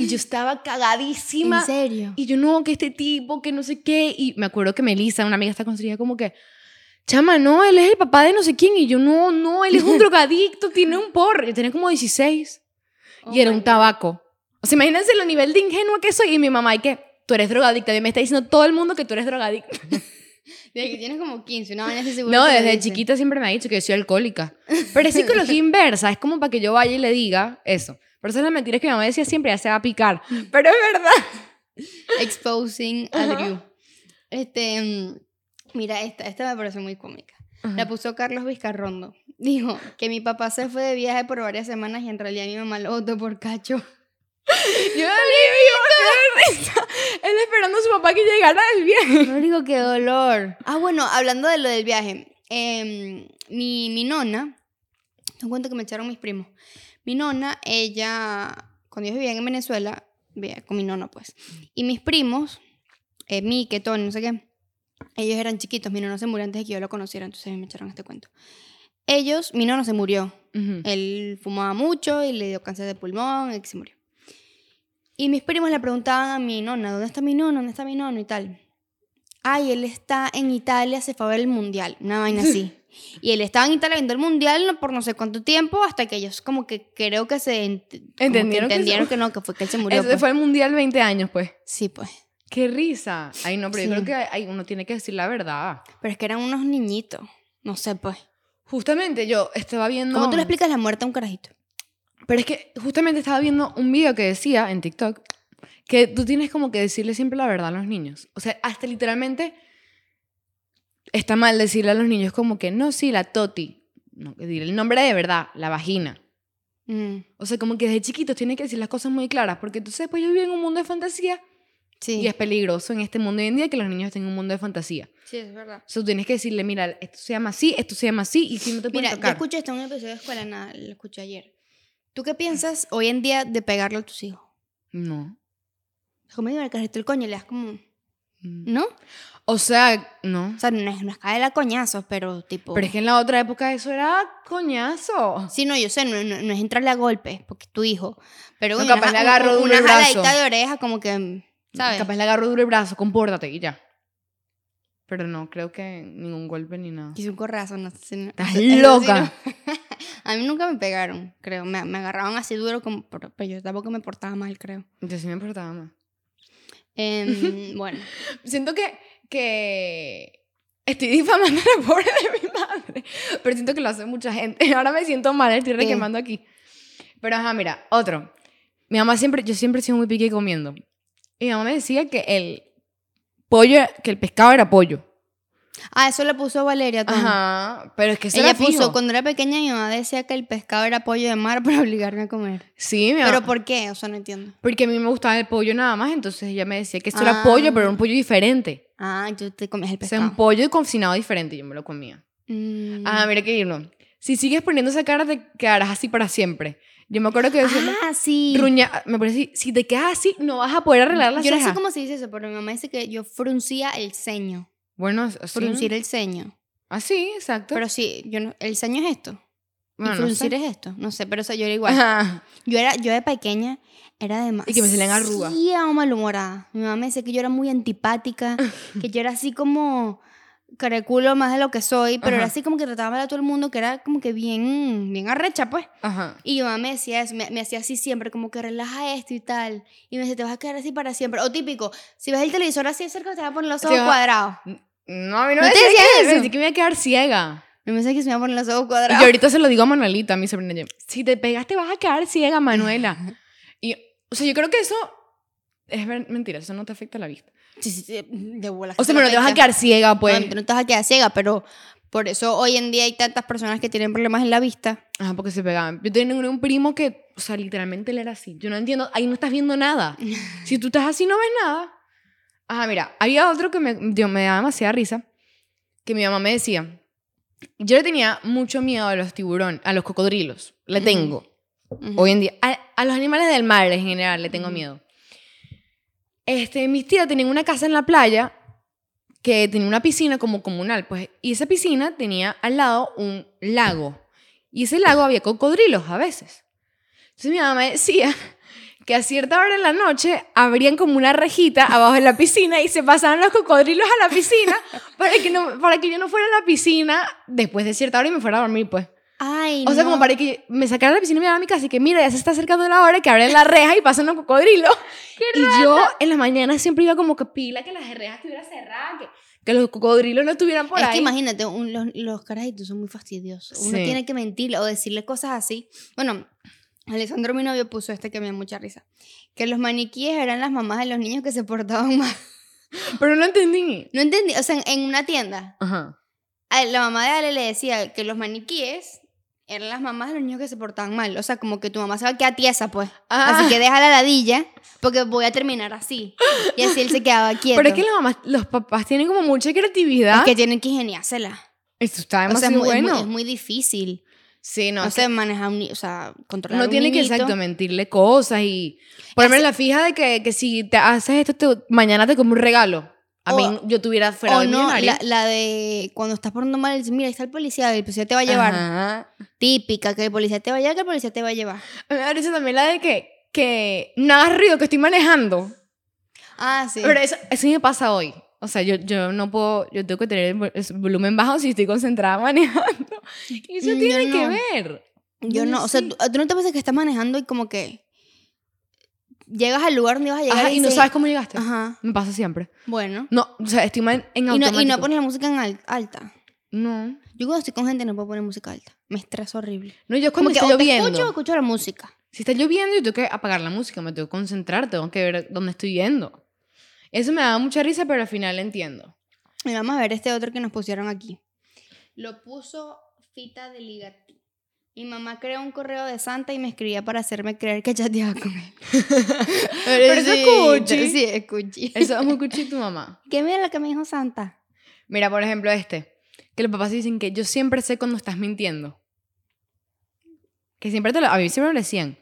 Y yo estaba cagadísima. ¿En serio? Y yo, no, que este tipo, que no sé qué. Y me acuerdo que Melissa, una amiga, está construida como que, chama, no, él es el papá de no sé quién. Y yo, no, no, él es un drogadicto, tiene un porro. Yo tenía como 16. Oh y era my un tabaco. O sea, imagínense el nivel de ingenua que soy y mi mamá y que tú eres drogadicta. Y me está diciendo todo el mundo que tú eres drogadicta. Desde que tienes como 15, una vaina así seguro. No, desde chiquita siempre me ha dicho que yo soy alcohólica. Pero es psicología inversa, es como para que yo vaya y le diga eso. Pero esas son las mentiras que mi mamá decía siempre, ya se va a picar. Pero es verdad. Exposing a Ajá. Drew. Este, mm, mira, esta, esta me parece muy cómica. La puso Carlos Vizcarrondo. Dijo que mi papá se fue de viaje por varias semanas y en realidad mi mamá lo votó por cacho. Yo qué risa. Él esperando a su papá que llegara del viaje. No digo qué dolor. Ah, bueno, hablando de lo del viaje. em, mi, mi nona, te cuento que me echaron mis primos. Mi nona, ella, cuando ellos vivían en Venezuela, vivía con mi nona, pues. Y mis primos, eh, Mike, Tony, no sé qué, ellos eran chiquitos. Mi nona se murió antes de que yo lo conociera, entonces me echaron este cuento. Ellos, mi nona se murió. Ujú. Él fumaba mucho y le dio cáncer de pulmón y se murió. Y mis primos le preguntaban a mi nona, ¿dónde está mi nona? ¿Dónde está mi nona? Y tal. Ay, él está en Italia, se fue a ver el mundial, una vaina así. Y él estaba en Italia viendo el mundial por no sé cuánto tiempo, hasta que ellos como que creo que se ent- como que ¿Entendieron que entendieron se- que no, que fue que él se murió. Ese pues. fue el mundial 20 años, pues. Sí, pues. Qué risa. Ay, no, pero yo Sí. creo que ay, uno tiene que decir la verdad. Pero es que eran unos niñitos. No sé, pues. Justamente yo estaba viendo. ¿Cómo tú le explicas la muerte a un carajito? Pero es que justamente estaba viendo un video que decía en TikTok que tú tienes como que decirle siempre la verdad a los niños. O sea, hasta literalmente está mal decirle a los niños como que no, sí, la toti. No, que decir el nombre de verdad, la vagina. Mm, O sea, como que desde chiquitos tienes que decir las cosas muy claras, porque entonces después ellos viven en un mundo de fantasía sí. y es peligroso en este mundo hoy en día que los niños tengan un mundo de fantasía. Sí, es verdad. O sea, tú tienes que decirle, mira, esto se llama así, esto se llama así, y si no te pueden Mira, yo escuché esto en un episodio de Escuela Nada, lo escuché ayer. ¿Tú qué piensas hoy en día de pegarle a tus hijos? No. Como digo, el carrito el coño, le das como... Mm. ¿No? O sea, no. O sea, no es, no es caer a coñazos, pero tipo... Pero es que en la otra época eso era coñazo. Sí, no, yo sé, no, no- no es entrarle a golpes, porque es tu hijo. Pero No, capaz una, le agarro un- duro una el brazo. de oreja como que, ¿sabes? Capaz le agarro duro el brazo, compórtate y ya. Pero no, creo que ningún golpe ni nada. Hice un corrazo, no sé. no- Estás loca. a mí nunca me pegaron, creo. Me, me agarraban así duro, como, pero, pero yo tampoco me portaba mal, creo. Yo sí me importaba más. Em, bueno, Siento que, que estoy difamando a la pobre de mi madre. Pero siento que lo hace mucha gente. Ahora me siento mal, estoy requemando aquí. Pero ajá, mira, otro. Mi mamá siempre, yo siempre he sido muy pique comiendo. Y mi mamá me decía que el pollo, que el pescado era pollo. Ah, eso le puso Valeria Tom. Ajá, pero es que eso Ella puso, fijo. cuando era pequeña mi mamá decía que el pescado era pollo de mar para obligarme a comer. Sí, mi ¿Pero mamá. por qué? O sea, no entiendo. Porque a mí me gustaba el pollo nada más, entonces ella me decía que esto era pollo, pero era un pollo diferente. Ah, tú te comías el O sea, pescado. un pollo cocinado diferente, yo me lo comía. Mm. Ajá, mira qué irlo. Si sigues poniendo esa cara, te quedarás así para siempre. Yo me acuerdo que decía, Ah, sí. ruña, me parece, si, si te quedas así, no vas a poder arreglar las Yo no sé cómo se dice eso, pero mi mamá dice que yo fruncía el ceño. Bueno, así. Fruncir el ceño. Así, exacto. Pero sí, yo no, el ceño es esto. Bueno, y no fruncir sé. es esto. No sé, pero o sea, yo era igual. Ajá. Yo era, yo de pequeña era demasiado. Y que me salían arrugas. malhumorada. Mi mamá me decía que yo era muy antipática, que yo era así como careculo más de lo que soy, pero era Ajá. así como que trataba mal a todo el mundo, que era como que bien, bien arrecha, pues. Ajá. Y mi mamá me decía eso, me, me hacía así siempre, como que relaja esto y tal. Y me decía, te vas a quedar así para siempre. O típico, si ves el televisor así de cerca, te vas a poner los ojos va- cuadrados. No, a mí no, ¿No me te decía que, eso? que me iba a quedar ciega. Me decía que se me iban a poner los ojos Y cuadrados. yo ahorita se lo digo a Manuelita, a mi sobrina. Si te pegas, te vas a quedar ciega, Manuela. Y, o sea, yo creo que eso es mentira, eso no te afecta a la vista. Sí, sí, sí, de bolas. O sea, pero no te vas a quedar ciega, pues. No, no te vas a quedar ciega, pero por eso hoy en día hay tantas personas que tienen problemas en la vista. Ajá, porque se pegaban. Yo tenía un primo que, o sea, literalmente él era así. Yo no entiendo, ahí no estás viendo nada. Si tú estás así, no ves nada. Ajá, mira, había otro que me, dio- me daba demasiada risa, que mi mamá me decía, yo le tenía mucho miedo a los tiburones, a los cocodrilos. Le tengo. Hoy en día. A, a los animales del mar en general le tengo miedo. Este, mis tías tenían una casa en la playa que tenía una piscina como comunal, pues, y esa piscina tenía al lado un lago. Y ese lago había cocodrilos a veces. Entonces mi mamá me decía que a cierta hora en la noche abrían como una rejita abajo de la piscina y se pasaban los cocodrilos a la piscina para que, no, para que yo no fuera a la piscina después de cierta hora y me fuera a dormir, pues. Ay, O sea, como no. para que me sacaran a la piscina y me llevaran a mi casa y que mira, ya se está acercando la hora que abren la reja y pasan los cocodrilos. y yo en la mañana siempre iba como que pila que las rejas estuvieran cerradas, que, que los cocodrilos no estuvieran por es ahí. que imagínate, un- los, los carajitos son muy fastidiosos. Uno Sí. tiene que mentirle o decirle cosas así. Bueno, Alessandro, mi novio, puso este que me da mucha risa. Que los maniquíes eran las mamás de los niños que se portaban mal. Pero no entendí. No entendí. O sea, en, una tienda, Ajá. la mamá de Ale le decía que los maniquíes eran las mamás de los niños que se portaban mal. O sea, como que tu mamá se va a quedar tiesa, pues. Ah. Así que deja la ladilla, porque voy a terminar así. Y así él se quedaba quieto. Pero es que las mamás, los papás tienen como mucha creatividad. Es que tienen que ingeniársela. Esto está O sea, demasiado es muy, es muy- bueno. es muy difícil. Sí, no, No sé, manejar o sea, controlar no un tiene que exacto mentirle cosas y ponerme la fija de que, que si te haces esto, te- mañana te como un regalo. A O- mí, yo tuviera fuera O de no, la, la de cuando estás portando mal, dices, mira, ahí está el policía, el policía te va a llevar. Ajá. Típica, que el policía te va a llevar, que el policía te va a llevar. Me da risa también la de que, que no hagas ruido, que estoy manejando. Ah, sí. Pero eso, eso me pasa hoy. O sea, yo, yo no puedo, yo tengo que tener el vol- el volumen bajo si estoy concentrada manejando. Y eso Mm, tiene yo que no. ver. Yo no, o sea. ¿tú, ¿tú no te pasa que estás manejando y como que llegas al lugar donde vas a llegar Ajá, y no dices- sabes cómo llegaste. Ajá, Me pasa siempre. bueno. No, o sea, estoy man- en Y no, automático. y no pones la música en al- alta. No. Yo cuando estoy con gente no puedo poner música alta. Me estresa horrible. No, yo es Como cuando que está o te lloviendo. escucho o escucho la música. Si está lloviendo, yo tengo que apagar la música, me tengo que concentrar, tengo que ver dónde estoy yendo. Eso me da mucha risa, pero al final entiendo. Y vamos a ver este otro que nos pusieron aquí. Lo puso Fita de Ligati. Mi mamá creó un correo de Santa y me escribía para hacerme creer que chateaba con él. Pero eso es cuchi. Sí, es cuchi. Eso es muy cuchi tu mamá. ¿Qué mira lo que me dijo Santa? Mira, por ejemplo, este. Que los papás dicen que yo siempre sé cuando estás mintiendo. Que siempre te lo... A mí siempre me lo decían.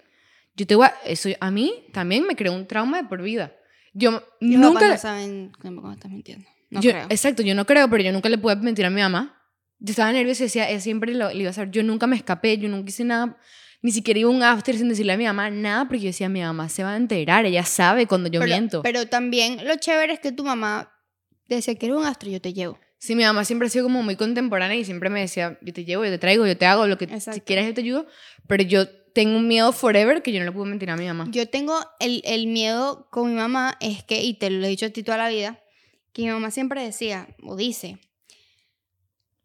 Yo te voy a... Eso a mí también me creó un trauma de por vida. Yo Los nunca... papás no saben cuando estás mintiendo. No yo- creo. Exacto, yo no creo, pero yo nunca le pude mentir a mi mamá. Yo estaba nerviosa y decía, ella siempre lo, le iba a hacer. Yo nunca me escapé, yo nunca hice nada, ni siquiera iba a un after sin decirle a mi mamá nada, porque yo decía, mi mamá se va a enterar, ella sabe cuando yo pero, miento. pero también lo chévere es que tu mamá decía que era un astro, yo te llevo. sí, mi mamá siempre ha sido como muy contemporánea y siempre me decía, yo te llevo, yo te traigo, yo te hago, lo que si quieres yo te ayudo, pero yo tengo un miedo forever que yo no le puedo mentir a mi mamá. Yo tengo el, el miedo con mi mamá, es que, y te lo he dicho a ti toda la vida, que mi mamá siempre decía, o dice,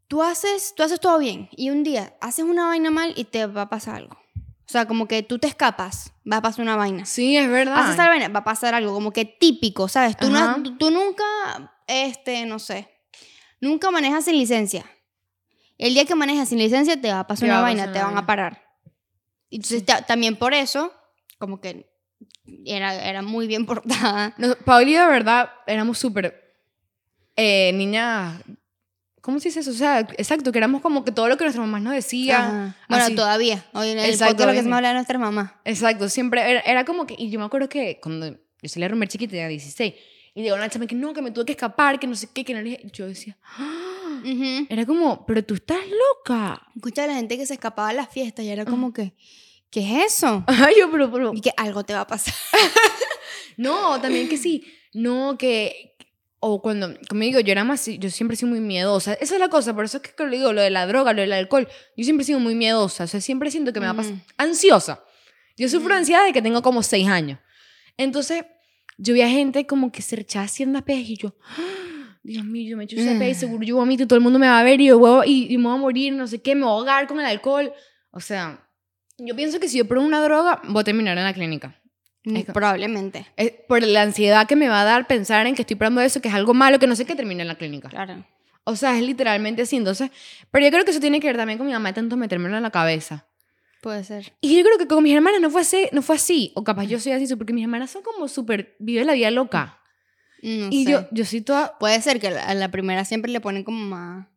tú haces, tú haces todo bien, y un día haces una vaina mal y te va a pasar algo. O sea, como que tú te escapas, va a pasar una vaina. Sí, es verdad. Haces esa vaina, va a pasar algo, como que típico, ¿sabes? Tú, no- tú- tú nunca, este, no sé, nunca manejas sin licencia. El día que manejas sin licencia te va a pasar Te una vaina, pasar te van a parar. Entonces, ta- también por eso, como que era, era muy bien portada. No, de verdad, éramos súper eh, niñas. ¿Cómo se dice eso? O sea, exacto, que éramos como que todo lo que nuestras mamás nos decían. Bueno, así. todavía. Hoy en el Exacto, podcast lo que se me habla de nuestra mamá. Exacto, siempre era, era como que. Y yo me acuerdo que cuando yo salí a romper chiquita, tenía 16. Y llegó una chama que no, que me tuve que escapar, que no sé qué, que no le dije. Yo decía. "Ah". Ujú. Era como, pero tú estás loca. Escucha a la gente que se escapaba de las fiestas y era como que, ¿qué es eso? Ay, yo, pero, pero. Y que algo te va a pasar. No, también que sí. No, que. O cuando, como digo, yo era más, yo siempre he sido muy miedosa. Esa es la cosa, por eso es que lo digo, lo de la droga, lo del alcohol. Yo siempre he sido muy miedosa, o sea, siempre siento que me va a pasar. Ujú. Ansiosa. Yo sufro Ujú. ansiedad de que tengo como seis años. Entonces, yo veía gente como que se rechazaba haciendo pejes y yo, "Ah, Dios mío, yo me echo ese pez, Mm. seguro yo vomito y todo el mundo me va a ver y yo y, y me voy a morir, no sé qué, me voy a ahogar con el alcohol. O sea, yo pienso que si yo pruebo una droga, voy a terminar en la clínica. Es que- Probablemente. Es por la ansiedad que me va a dar pensar en que estoy probando eso, que es algo malo, que no sé qué termine en la clínica. Claro. O sea, es literalmente así. Entonces, pero yo creo que eso tiene que ver también con mi mamá de tanto metérmelo en la cabeza. Puede ser. Y yo creo que con mis hermanas no fue así, no fue así. O capaz yo soy así, porque mis hermanas son como súper, vive la vida loca. No y sé. yo, yo soy toda Puede ser que a la primera siempre le ponen como más...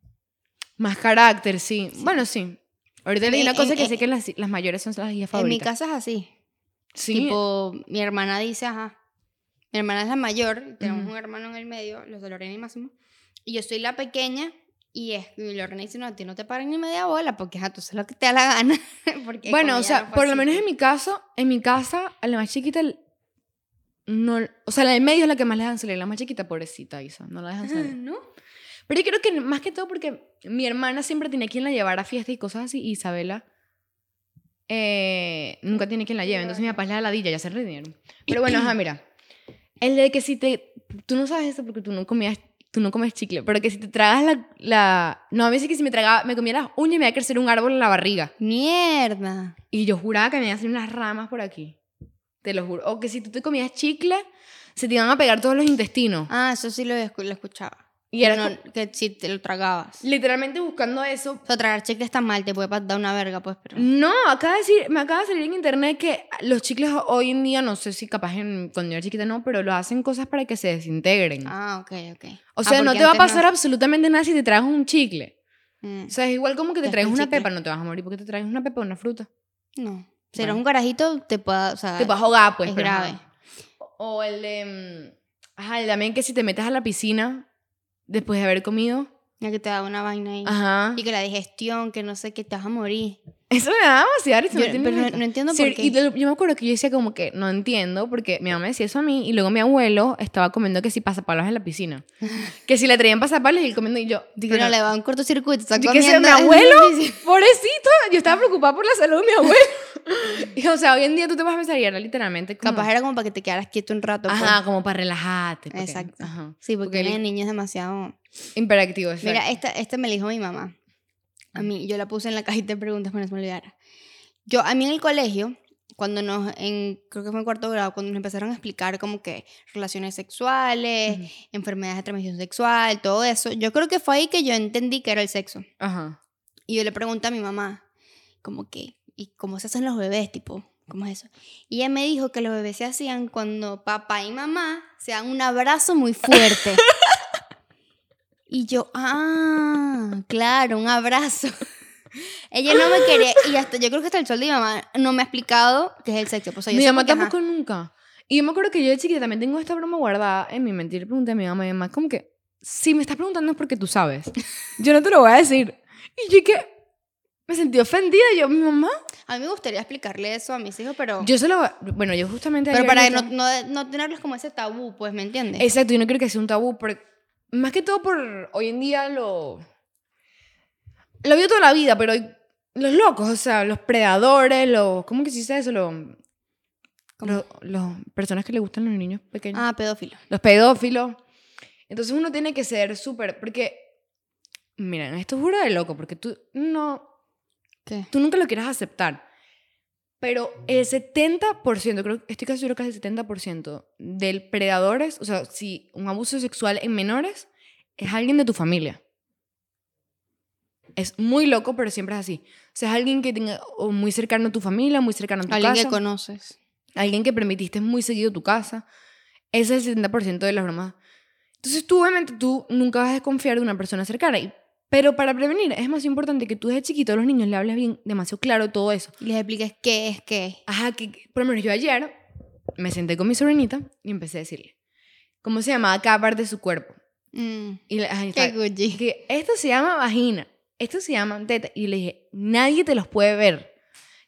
más carácter, sí. Bueno, sí. Ahorita leí una cosa en- que en- sé que las, las mayores son las hijas En mi favoritas. casa es así. sí. Tipo, mi hermana dice, ajá. Mi hermana es la mayor, tenemos Ujú. un hermano en el medio, los de Lorena y Máximo. Y yo soy la pequeña y, es, y Lorena dice, no, a ti no te paran ni media bola porque ajá, tú haces lo que te da la gana. porque Bueno, o sea, no por lo menos en mi caso, en mi casa, a la más chiquita, no, o sea, la del medio es la que más le dejan salir. La más chiquita, pobrecita, Isa, no la dejan Ah, salir. ¿No? Pero yo creo que más que todo porque mi hermana siempre tenía quien la llevara a fiestas y cosas así, y Isabela eh, nunca tiene quien la lleve. Entonces mi papá es la ladilla, ya se rindieron. Pero bueno, ajá, mira. El de que si te... Tú no sabes esto porque tú no comías... Tú no comes chicle, pero que si te tragas la... la no, a veces que si me tragaba, me comía las uñas me iba a crecer un árbol en la barriga. Mierda. Y yo juraba que me iban a hacer unas ramas por aquí. Te lo juro. O que si tú te comías chicle, se te iban a pegar todos los intestinos. Ah, eso sí lo, lo escuchaba. Y era Que no- que si te lo tragabas. literalmente buscando eso. O sea, tragar chicle está mal, te puede dar una verga, pues, pero... No, acaba de decir, me acaba de salir en internet que los chicles hoy en día, no sé si capaz en, cuando yo era chiquita no, pero lo hacen cosas para que se desintegren. Ah, ok, ok. o Ah, sea, no porque te va a pasar absolutamente nada si te traes un chicle. Mm, O sea, es igual como que te Es traes una chicle. pepa, no te vas a morir porque te traes una pepa o una fruta. No. Si eres Bueno. un carajito, te pueda, o sea... te a ahogar, pues. es grave. O el de. mm, Ajá, el también que si te metes a la piscina después de haber comido. Ya que te da una vaina ahí. Ajá. Y que la digestión, que no sé, que te vas a morir. Eso me da demasiada risa. Yo- pero no, no entiendo Sí, por qué. y lo- yo me acuerdo que yo decía como que no entiendo porque mi mamá decía eso a mí y luego mi abuelo estaba comiendo que si pasapalos en la piscina. que si le traían pasapalos y él comiendo y yo. Que pero- no le va un cortocircuito. Está que mi comiendo en abuelo, la piscina. pobrecito, yo estaba preocupada por la salud de mi abuelo. y, o sea, hoy en día tú te vas a pensar y era literalmente como... Capaz era como para que te quedaras quieto un rato. pues. Ajá, como para relajarte. porque- Exacto. Ajá. Sí, porque, Porque el el- niño es demasiado... Imperactivo, exacto. Mira, esta, esta me la dijo mi mamá. A mí, yo la puse en la cajita de preguntas para no se me olvidara. Yo, a mí en el colegio, cuando nos, en, creo que fue en cuarto grado, cuando nos empezaron a explicar como que relaciones sexuales, Ujú. enfermedades de transmisión sexual, todo eso, yo creo que fue ahí que yo entendí que era el sexo. Ajá. Y yo le pregunté a mi mamá, como que, ¿y cómo se hacen los bebés? Tipo, ¿cómo es eso? Y ella me dijo que los bebés se hacían cuando papá y mamá se dan un abrazo muy fuerte. y yo, ah, claro, un abrazo. ella no me quería, y hasta yo creo que hasta el sol de mi mamá no me ha explicado qué es el sexo. Pues, o sea, yo mi mamá ajá, tampoco nunca. Y yo me acuerdo que yo de chiquita también tengo esta broma guardada en mi mente. Y le pregunté a mi mamá, mi mamá, como que, si me estás preguntando es porque tú sabes. Yo no te lo voy a decir. Y yo que me sentí ofendida. Yo, mi mamá. A mí me gustaría explicarle eso a mis hijos, pero, Yo se lo. Bueno, yo justamente. pero para no, no, no tenerlos como ese tabú, pues, ¿me entiendes? Exacto, yo no quiero que sea un tabú. Porque, más que todo por hoy en día lo. Lo veo toda la vida, pero los locos, o sea, los predadores, los. ¿Cómo que se dice eso? Los. Los, los personas que le gustan los niños pequeños. Ah, pedófilo. los pedófilos. Entonces uno tiene que ser súper, porque, miren, esto es juro de loco, porque tú no, ¿Qué? tú nunca lo quieras aceptar. Pero el 70%, creo, estoy casi seguro que es el 70% del predadores, o sea, si un abuso sexual en menores, es alguien de tu familia. Es muy loco, pero siempre es así. O sea, es alguien que tenga o muy cercano a tu familia, muy cercano a tu Alguien casa que conoces. alguien que permitiste muy seguido tu casa. Ese es el 70% de las bromas. Entonces tú obviamente tú nunca vas a desconfiar de una persona cercana. Y, pero para prevenir es más importante que tú desde chiquito a los niños le hables bien, demasiado claro todo eso. Y les expliques qué es qué. Ajá, que, por lo menos yo ayer me senté con mi sobrinita y empecé a decirle cómo se llamaba cada parte de su cuerpo. Mm, Y le, ajá, qué Gucci. que esto se llama vagina, esto se llama teta. Y le dije, nadie te los puede ver,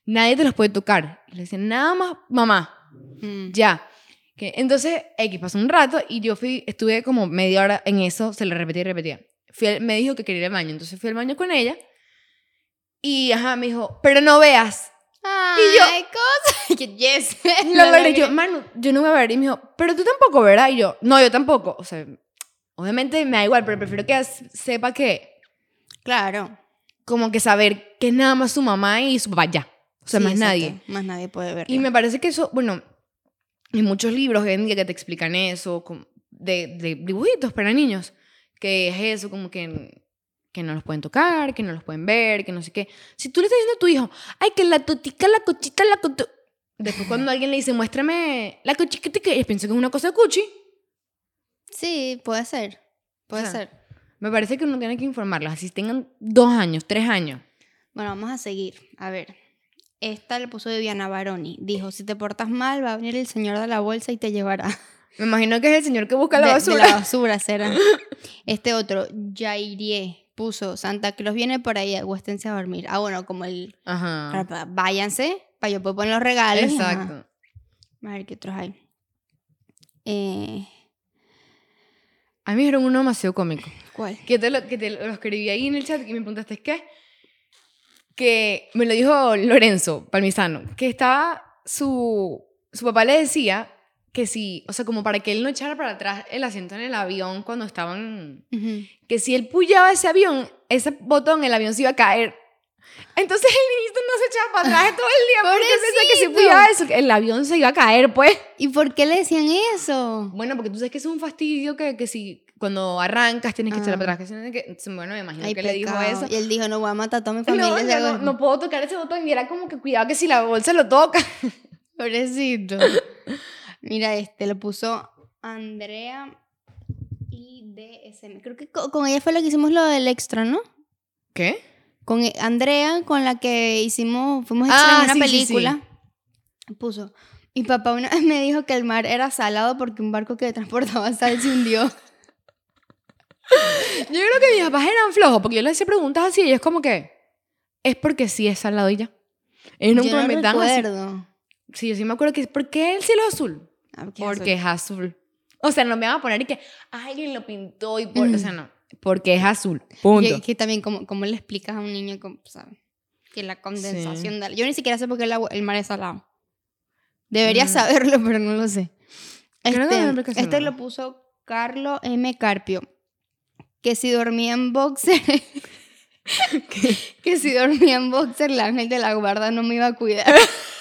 nadie te los puede tocar. Y le decía, nada más mamá. Mm. Ya. Que, entonces, X pasó un rato y yo fui, estuve como media hora en eso, se lo repetía y repetía. Fui al- me dijo que quería ir al baño, entonces fui al baño con ella y ajá, me dijo, pero no veas. Ay, Y yo- cosa. Que yes. Lo Lo logré yo. Manu, yo no voy a ver. Y me dijo, pero tú tampoco, ¿verdad? Y yo, no, yo tampoco. O sea, obviamente me da igual, pero prefiero que sepa que, Claro. como que saber que es nada más su mamá y su papá ya. O sea, Sí, más exacto. nadie. Más nadie puede verlo. Y me parece que eso, bueno, hay muchos libros hoy en día que te explican eso, de, de dibujitos para niños, que es eso, como que, que no los pueden tocar, que no los pueden ver, que no sé qué. Si tú le estás diciendo a tu hijo, ay, que la totica, la cochita, la cotu... Después cuando alguien le dice, muéstrame la cochita, que pienso que es una cosa cuchi, Sí, puede ser. Puede O sea, ser. me parece que uno tiene que informarlos, así tengan dos años, tres años. Bueno, vamos a seguir. A ver. Esta le puso Viviana Baroni. Dijo, si te portas mal, va a venir el señor de la bolsa y te llevará. Me imagino que es el señor que busca la De- basura. De, la basura será. Este otro, Jairie, puso, Santa Claus viene por ahí, acuéstense a dormir. Ah, bueno, como el... Ajá. váyanse, para yo poder poner los regalos. y ajá. Exacto. A ver, ¿qué otros hay? Eh, A mí me dijeron uno demasiado cómico. ¿Cuál? Que te, lo, que te lo escribí ahí en el chat y me preguntaste, ¿qué? que me lo dijo Lorenzo Palmisano, que estaba su, su papá le decía que si, o sea, como para que él no echara para atrás el asiento en el avión cuando estaban, Ujú. que si él puyaba ese avión, ese botón, el avión se iba a caer. Entonces el niñito no se echaba para atrás todo el día porque él pensaba que si Pobrecito. puyaba eso, el avión se iba a caer, pues. ¿Y por qué le decían eso? Bueno, porque tú sabes que es un fastidio que, que si cuando arrancas tienes que echar Ah. para atrás. Que, si no- que, bueno, me imagino Ay, que le dijo pecado. eso. Y él dijo, no voy a matar a toda mi No, familia. no, si hago no, esto". no puedo tocar ese botón y era como que cuidado que si la bolsa lo toca. Pobrecito. Mira, este lo puso Andrea IDSM. Creo que co- con ella fue la que hicimos lo del extra, ¿no? ¿Qué? Con e- Andrea, con la que hicimos, fuimos extra Ah, en una sí, sí, sí. película. Puso. Mi papá una vez me dijo que el mar era salado porque un barco que transportaba sal se hundió. Yo creo que mis papás eran flojos porque yo les hacía preguntas así y ellos como que es porque sí es salado y ya. Ellos nunca Yo no me así. recuerdo. Sí, yo sí me acuerdo que ¿por qué el cielo es azul? Ah, ¿qué Porque es azul. O sea, no me van a poner y que alguien lo pintó y por... Mm. O sea, no. Porque es azul. Y Punto. es que también, como, como le explicas a un niño, como, ¿sabes? Que la condensación de... Yo ni siquiera sé por qué el, agua- el mar es salado. Debería Mm. saberlo, pero no lo sé. Creo que Este, sí, este lo puso Carlos M. Carpio. Que si dormía en boxer... que si dormía en boxer, el ángel de la guarda no me iba a cuidar.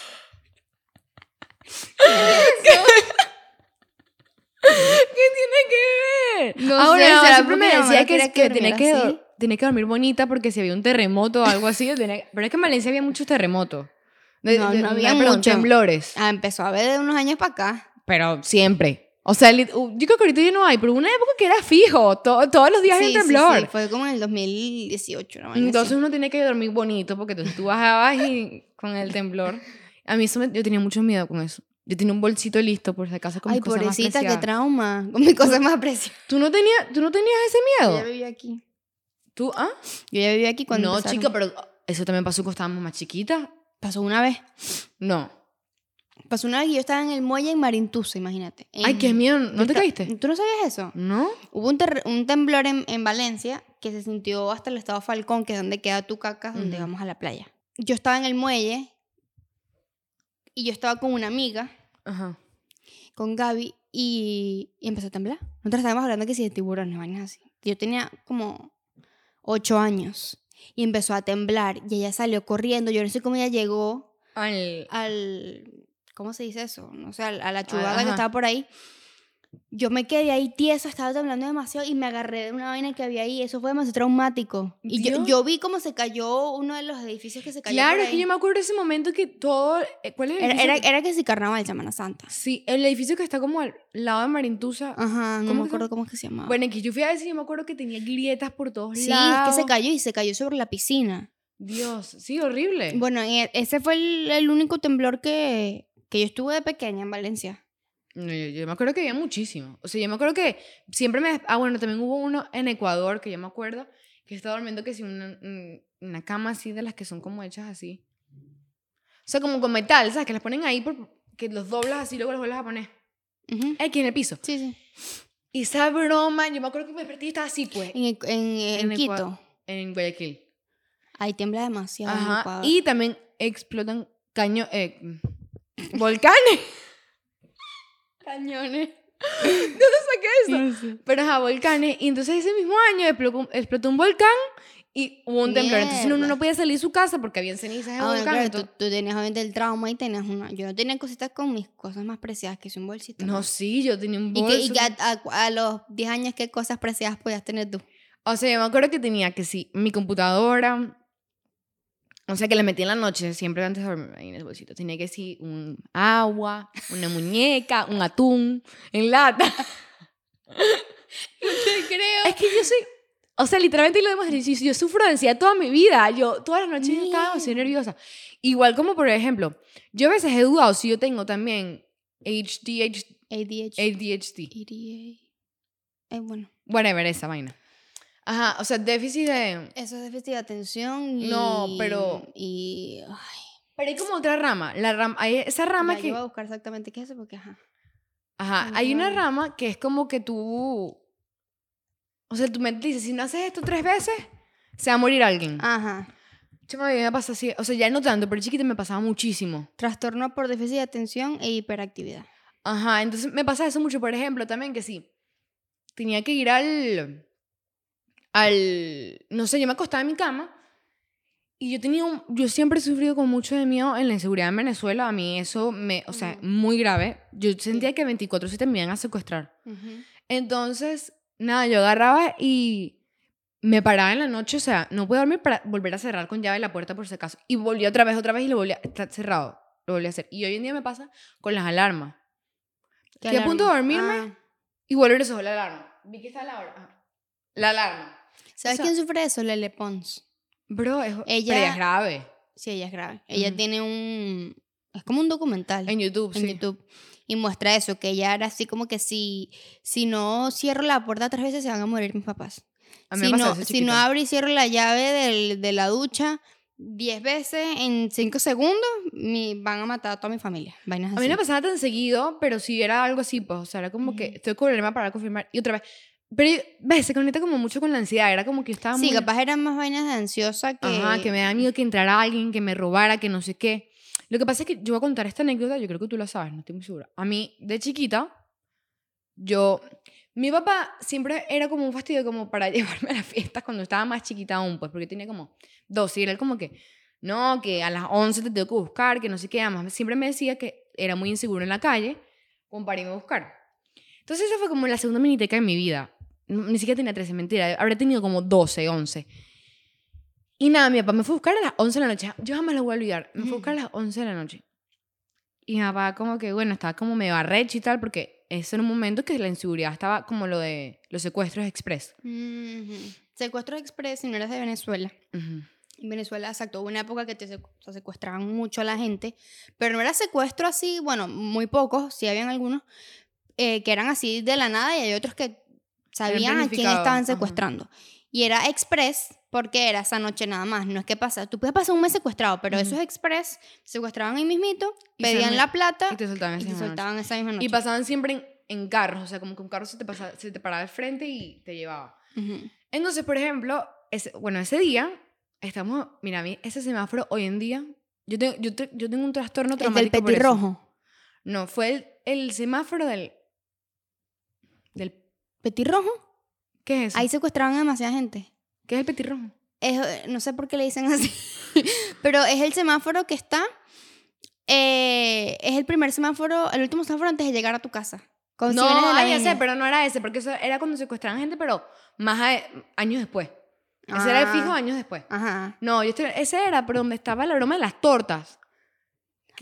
¿Qué tiene que ver? No Ahora, sé, ¿será siempre me decía que, que que tenía, que, do- tenía que dormir bonita porque si había un terremoto o algo así. tenía- pero es que en Valencia había muchos terremotos. De- No, de- no había perdón, mucho. temblores. Ah, empezó a ver de unos años para acá. Pero siempre. O sea, yo creo que ahorita ya no hay, pero una época que era fijo. to- todos los días Sí, había sí, temblor. sí, fue como en el 2018. una vaina así. Entonces uno tenía que dormir bonito porque entonces tú bajabas y con el temblor. A mí eso me- yo tenía mucho miedo con eso. Yo tenía un bolsito listo por si acaso con Ay, mis cosas más pobrecita, qué preciadas. trauma. Con mi cosa más preciosa. ¿Tú no, tenías, ¿Tú no tenías ese Yo ya miedo? vivía aquí. ¿Tú? ¿Ah? Yo ya vivía aquí cuando No, empezaron. chica, pero eso también pasó cuando estábamos más chiquitas. Pasó una vez. No. Pasó una vez y yo estaba en el muelle en Marintusa, imagínate. Ay, En- qué miedo. ¿No te caíste? ¿Tú no sabías eso? ¿No? Hubo un, un temblor en, en Valencia que se sintió hasta el estado Falcón, que es donde queda tu caca, donde Ujú. vamos a la playa. Yo estaba en el muelle y yo estaba con una amiga, Ajá. con Gaby, y, y empezó a temblar. Nosotros estábamos hablando que si de tiburones, vainas así. Yo tenía como ocho años y empezó a temblar y ella salió corriendo. Yo no sé cómo ella llegó Al... al. ¿Cómo se dice eso? No sé, a la- chugada que estaba por ahí. Yo me quedé ahí tiesa, estaba temblando demasiado y me agarré de una vaina que había ahí. Eso fue demasiado traumático. Y yo, yo vi cómo se cayó uno de los edificios que se cayó. Claro, es que yo me acuerdo de ese momento que todo... eh, ¿Cuál es el Era, era, era que si carnaval, Semana Santa. Sí, el edificio que está como al lado de Marintusa. Ajá, no ¿Cómo me se acuerdo cómo es que se llamaba. Bueno, que yo fui a decir, yo me acuerdo que tenía grietas por todos sí, lados. es que se cayó y se cayó sobre la piscina. Dios, sí, horrible. Bueno, e- ese fue el, el único temblor que, que yo estuve de pequeña en Valencia. No, yo, yo me acuerdo que había muchísimo. O sea, yo me acuerdo que siempre me... Ah, bueno, también hubo uno en Ecuador, que yo me acuerdo, que estaba durmiendo que sí, una, un- una cama así de las que son como hechas así. O sea, como con metal, ¿sabes? Que las ponen ahí, por, que los doblas así luego los vuelves a poner. Ujú. Aquí en el piso. Sí, sí. Y esa broma, yo me acuerdo que me desperté y estaba así, pues, En, en, en En Quito. En Guayaquil. Ahí tiembla demasiado. en Ajá. Ecuador. Y también explotan caño, eh, volcanes. Cañones. ¿Dónde saqué eso? Pero ajá, volcanes. Y entonces ese mismo año explotó, explotó un volcán y hubo un temblor. Entonces uno no podía salir de su casa porque habían cenizas de Ah, bueno, volcán. claro, y tú, tú tenías obviamente el trauma y tenías una. Yo no tenía cositas con mis cosas más preciadas que es un bolsito. No, sí, yo tenía un ¿Y, bolso. que, y que a, a- a los 10 años, ¿qué cosas preciadas podías tener tú? O sea, yo me acuerdo que tenía que sí, mi computadora. O sea, que la metí en la noche, siempre antes de dormir ahí en el bolsito. Tenía que sí, un agua, una muñeca, un atún en lata. te creo. Es que yo soy. O sea, literalmente lo demostré. Yo, yo sufro de ansiedad toda mi vida. Yo todas las noches estaba demasiado nerviosa. Igual como, por ejemplo, yo a veces he dudado si yo tengo también HDH, ADHD. ADHD. ADA. Eh, bueno, Whatever, esa vaina. Ajá, o sea, déficit de. eso es déficit de atención y... No, pero- Y... Ay, Pero hay como otra rama. La rama hay esa rama ya, que. Yo voy a buscar exactamente qué es eso porque, ajá. Ajá, Ay, hay qué una rama que es como que tú. O sea, tu mente dice: si no haces esto tres veces, se va a morir alguien. Ajá. Chama, a mí me pasa así. O sea, ya no tanto, pero chiquita me pasaba muchísimo. Trastorno por déficit de atención e hiperactividad. Ajá, entonces me pasa eso mucho, por ejemplo, también que sí. Tenía que ir al. Al. No sé, yo me acostaba en mi cama. Y yo tenía un, Yo siempre he sufrido con mucho de miedo en la inseguridad en Venezuela. A mí eso me. O sea, muy grave. Yo sentía que 24 se me iban a secuestrar. Entonces, nada, yo agarraba y me paraba en la noche, o sea, no puedo dormir para volver a cerrar con llave la puerta por si acaso. Y volví otra vez, otra vez y lo volví a... Está cerrado. Lo volví a hacer. Y hoy en día me pasa con las alarmas. Estoy a punto de dormirme Ah. y vuelve a la alarma. Vi que está la hora. Ajá. La alarma. ¿Sabes O sea- quién sufre eso? Lele Pons. Bro, es, Ella- pero es grave. Sí, ella es grave. Ella Ujú. tiene un... Es como un documental En YouTube, en sí. YouTube. Y muestra eso, que ella era así como que si, si no cierro la puerta tres veces se van a morir mis papás. A mí me Si pasó no, si no abro y cierro la llave del- de la ducha diez veces en cinco segundos, mi, van a matar a toda mi familia. Vainas A mí así. no me pasaba tan seguido, pero sí era algo así, pues, o sea, era como que Ujú. estoy con problema para confirmar. Y otra vez. Pero, ves, se conecta como mucho con la ansiedad. Era como que estaba Sí, muy... capaz eran más vainas de ansiosa que... Ajá, que me da miedo que entrara alguien, que me robara, que no sé qué. Lo que pasa es que yo voy a contar esta anécdota, yo creo que tú la sabes, no estoy muy segura. A mí, de chiquita, yo... Mi papá siempre era como un fastidio como para llevarme a las fiestas cuando estaba más chiquita aún, pues, porque tenía como 12 y era como que, no, que a las 11 te tengo que buscar, que no sé qué, además siempre me decía que era muy inseguro en la calle, como para irme a buscar. Entonces esa fue como la segunda miniteca de mi vida. Ni siquiera tenía 13, mentira, habría tenido como 12, 11. Y nada, mi papá me fue a buscar a las 11 de la noche. Yo jamás lo voy a olvidar. Me fue a buscar a las 11 de la noche. Y mi papá como que, bueno, estaba como medio arrecho y tal, porque ese era un momento que la inseguridad estaba como lo de los secuestros express. Ujú. Secuestro express si no eras de Venezuela. En Venezuela, exacto, hubo una época que te secuestraban mucho a la gente, pero no era secuestro así, bueno, muy pocos, sí habían algunos, eh, que eran así de la nada y hay otros que sabían a quién estaban ajá. secuestrando. Y era express porque era esa noche nada más, no es que pasa, tú puedes pasar un mes secuestrado, pero eso Ujú. es express, secuestraban ahí mismito, Y pedían la plata Y te soltaban y esa te misma noche. soltaban esa misma noche. Y pasaban siempre en, en carros, o sea, como que un carro se te, pasaba, se te paraba al frente y te llevaba. Ujú. Entonces, por ejemplo, ese, bueno, ese día, estamos, mira, a mí, ese semáforo hoy en día, yo tengo, yo, te- yo tengo un trastorno El del traumático por eso. petirrojo. No, fue el, el semáforo del, del... ¿Petirrojo? ¿Qué es eso? Ahí secuestraban a demasiada gente. ¿Qué es el petirrojo? Es, eh, no sé por qué le dicen así, pero es el semáforo que está, eh, es el primer semáforo, el último semáforo antes de llegar a tu casa. No, ah, ya sé, pero no era ese, porque eso era cuando secuestraban gente, pero más a- años después. Ese era el Ah. fijo años después. Ajá. No, yo estoy, ese era por donde estaba la broma de las tortas.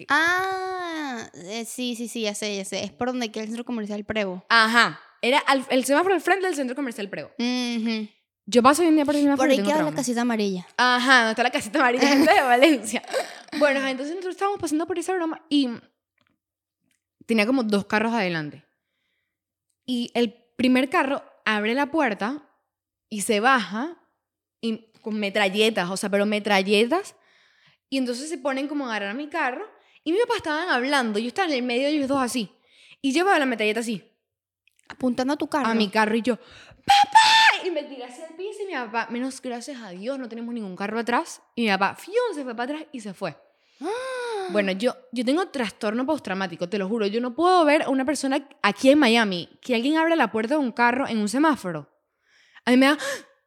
Ah, eh, sí, sí, sí, ya sé, ya sé. Es por donde queda el centro comercial Prevo. Ajá. Era al- el semáforo al frente del centro comercial Prego. Ujú. Yo paso hoy en día por el semáforo Por ahí queda la casita amarilla. Ajá, donde está la casita amarilla de Valencia. Bueno, entonces nosotros estábamos pasando por esa broma y tenía como dos carros adelante. Y el primer carro abre la puerta y se baja y con metralletas, o sea, pero metralletas. Y entonces se ponen como a agarrar a mi carro y mi papá estaban hablando, yo estaba en el medio de ellos dos así. Y llevaba la metralleta así Apuntando a tu carro. a mi carro y yo, ¡papá! Y me tiré hacia el piso y mi papá, menos gracias a Dios, no tenemos ningún carro atrás. Y mi papá, fión, se fue para atrás y se fue. Ah. Bueno, yo, yo tengo trastorno postraumático, te lo juro. Yo no puedo ver a una persona aquí en Miami que alguien abra la puerta de un carro en un semáforo. A mí me da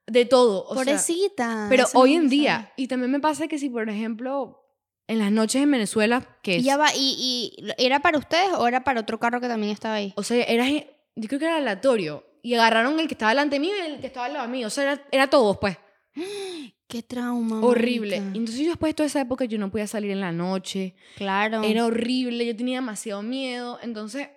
de todo. O sea, Pobrecita. pero eso no hoy en día, y también me pasa que si, por ejemplo, en las noches en Venezuela, que es, ya va, y, y ¿era para ustedes o era para otro carro que también estaba ahí? o sea, era, yo creo que era aleatorio. Y agarraron el que estaba delante mío y el que estaba al lado mío. O sea, era, era todos, pues. Qué trauma. Horrible. Entonces yo después de toda esa época yo no podía salir en la noche. Claro. Era horrible, yo tenía demasiado miedo. Entonces,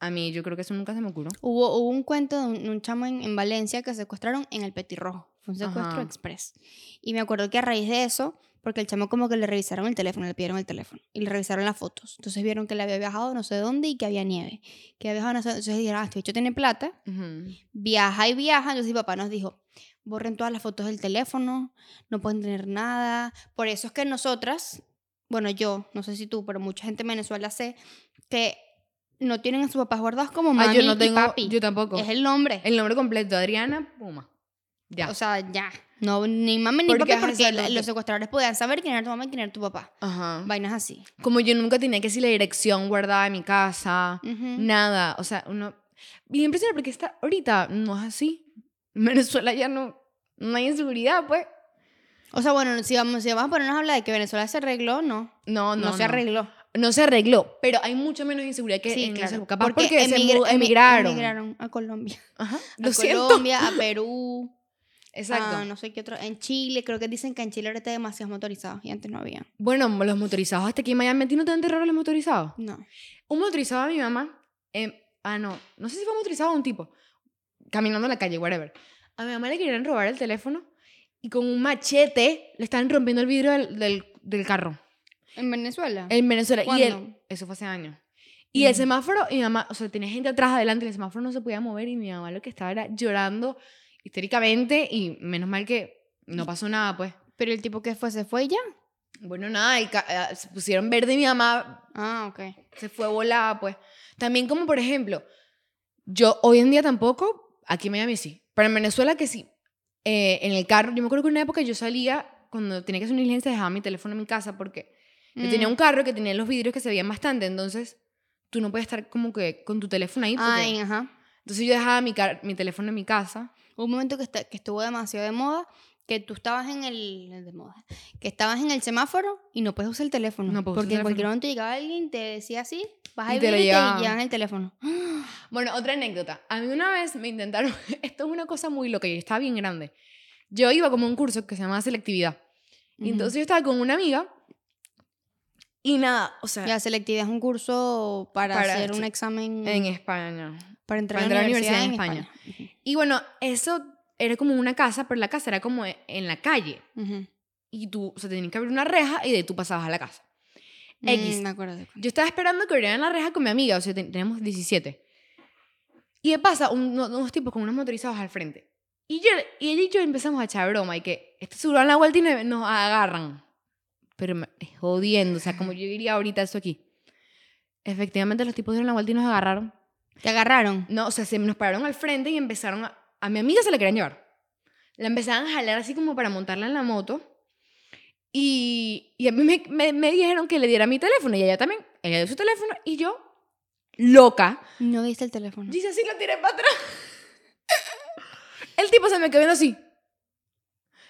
a mí yo creo que eso nunca se me ocurrió. Hubo, hubo un cuento de un, un chamo en, en Valencia que secuestraron en el Petirrojo. Fue un secuestro Ajá. express. Y me acuerdo que a raíz de eso, porque el chamo como que le revisaron el teléfono, le pidieron el teléfono y le revisaron las fotos. Entonces vieron que le había viajado no sé dónde y que había nieve. Que había viajado no sé Entonces dijeron, ah, este bicho tiene plata, Ujú. viaja y viaja. Entonces mi papá nos dijo, borren todas las fotos del teléfono, no pueden tener nada. Por eso es que nosotras, bueno, yo, no sé si tú, pero mucha gente en Venezuela sé que no tienen a sus papás guardados como mami Ah, yo no y tengo, papi. yo tampoco. Es el nombre. El nombre completo, Adriana Puma. Ya. O sea, ya. No, ni mami ni Porque, papi, porque los secuestradores podían saber quién era tu mamá y quién era tu papá. Ajá. Vainas así. Como yo nunca tenía que decir la dirección guardada en mi casa, Ujú. nada. O sea, uno. Bien impresionante porque está, ahorita no es así. En Venezuela ya no, no hay inseguridad, pues. O sea, bueno, si vamos, si vamos a ponernos a hablar de que Venezuela se arregló, no. No, No, no. se arregló. No se arregló, pero hay mucho menos inseguridad que Sí, en claro. Capaz porque, se emigra- emi- emigraron. emigraron a Colombia. Ajá. A Lo siento. Colombia, a Perú. Exacto. a no sé qué otro. En Chile, creo que dicen que en Chile ahorita hay demasiados motorizados y antes no había. Bueno, los motorizados hasta aquí en Miami, ¿a ti no te dan terror los motorizados? No. Un motorizado a mi mamá, em, ah, no, no sé si fue motorizado o un tipo, caminando en la calle, whatever. A mi mamá le querían robar el teléfono y con un machete le estaban rompiendo el vidrio del, del, del carro ¿En Venezuela? en Venezuela. Y él, ¿Cuándo? eso fue hace años. Y el Ujú. semáforo, y mi mamá, o sea, tenía gente atrás, adelante, el semáforo no se podía mover y mi mamá lo que estaba era llorando histéricamente y menos mal que no pasó nada, pues. Pero el tipo que fue, ¿se fue ya? Bueno, nada, y eh, se pusieron verde y mi mamá Ah, ok. se fue volada, pues. También como, por ejemplo, yo hoy en día tampoco, aquí en Miami sí, pero en Venezuela que sí, eh, en el carro, yo me acuerdo que en una época yo salía, cuando tenía que hacer una diligencia, dejaba mi teléfono en mi casa porque yo tenía Mm. un carro que tenía los vidrios que se veían bastante, entonces tú no puedes estar como que con tu teléfono ahí. porque- Ay, ajá. Entonces yo dejaba mi, car- mi teléfono en mi casa. Un momento que, está- que estuvo demasiado de moda, que tú estabas en el... de moda. Que estabas en el semáforo y no puedes usar el teléfono. No porque en cualquier momento llegaba alguien, te decía así, vas a Y te vivir y te llevaban. llevan el teléfono. Bueno, otra anécdota. A mí una vez me intentaron, esto es una cosa muy loca y estaba bien grande. Yo iba como a un curso que se llamaba selectividad. Y Ujú. entonces yo estaba con una amiga y nada, o sea, La selectividad es un curso para, Para hacer un examen en España. para entrar, para a la entrar a la universidad, en en España. Y bueno, eso era como una casa, pero la casa era como en la calle. Y tú, o sea, tenías que abrir una reja y de ahí tú pasabas a la casa. X. Mm, me acuerdo. Yo estaba esperando que abrieran la reja con mi amiga, o sea, ten- teníamos 17. Y de pasa un- uno- unos tipos con unos motorizados al frente. Y, yo, y ella y yo empezamos a echar broma y que este seguro la vuelta y nos nos agarran. Pero me, jodiendo, o sea, como yo diría ahorita eso aquí. Efectivamente, los tipos dieron la vuelta y nos agarraron. ¿Te agarraron? No, o sea, se nos pararon al frente y empezaron a... A mi amiga se la querían llevar. La empezaban a jalar así como para montarla en la moto. Y, y a mí me, me, me dijeron que le diera mi teléfono. Y ella también. Ella dio su teléfono y yo, loca, No diste el teléfono. dice así, lo tiré para atrás. El tipo se me quedó viendo así.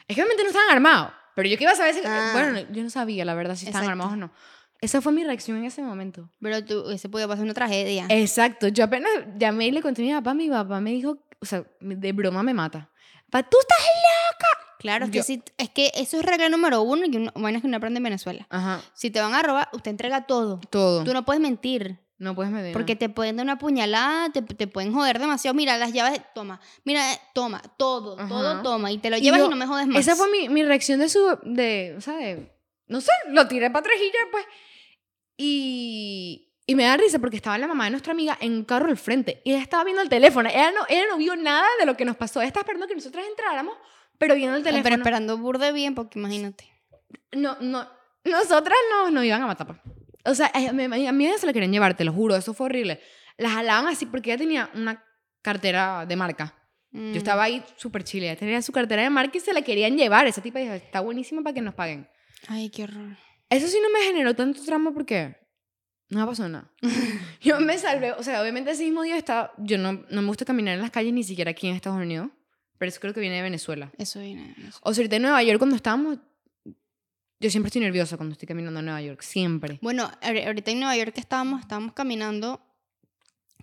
Es que obviamente no estaban armados. Pero yo que iba a saber si... Ah. Bueno, yo no sabía, la verdad, si estaban Exacto. armados o no. Esa fue mi reacción en ese momento. Pero tú, ese podía pasar una tragedia. Exacto. Yo apenas llamé y le conté a mi papá. Mi papá me dijo, o sea, de broma me mata. Pa, tú estás claro, es yo- que, sí, es que eso es regla número uno y uno, bueno, es que uno aprende en Venezuela. Ajá. Si te van a robar, usted entrega todo. Todo. Tú no puedes mentir. no puedes medir. Porque te pueden dar una puñalada, te, te pueden joder demasiado. Mira, las llaves, toma. Mira, eh, toma, todo, todo Ajá. toma. Y te lo Y llevas y, yo- no me jodes más. Esa fue mi, mi reacción de su. De, o sea, de. No sé, lo tiré para atrás y ya, pues. Y. Y me da risa porque estaba la mamá de nuestra amiga en un carro al frente y ella estaba viendo el teléfono. Ella no, ella no vio nada de lo que nos pasó. Ella estaba esperando que nosotros entráramos, pero viendo el teléfono. Pero esperando burde bien, porque imagínate. No, no. Nosotras no nos iban a matar. pues. O sea, a mi, a ella se la querían llevar, te lo juro, eso fue horrible. La jalaban así porque ella tenía una cartera de marca. Mm. Yo estaba ahí súper chile. Ella tenía su cartera de marca y se la querían llevar. Esa tipa dijo, está buenísima para que nos paguen. Ay, qué horror. Eso sí no me generó tanto tramo porque no pasó nada. yo me salvé. O sea, obviamente ese mismo día estaba... Yo no, no me gusta caminar en las calles ni siquiera aquí en Estados Unidos. Pero eso creo que viene de Venezuela. Eso viene. eso. O sea, ahorita en Nueva York cuando estábamos... Yo siempre estoy nerviosa cuando estoy caminando en Nueva York. Siempre. Bueno, ahori- ahorita en Nueva York estábamos, estábamos caminando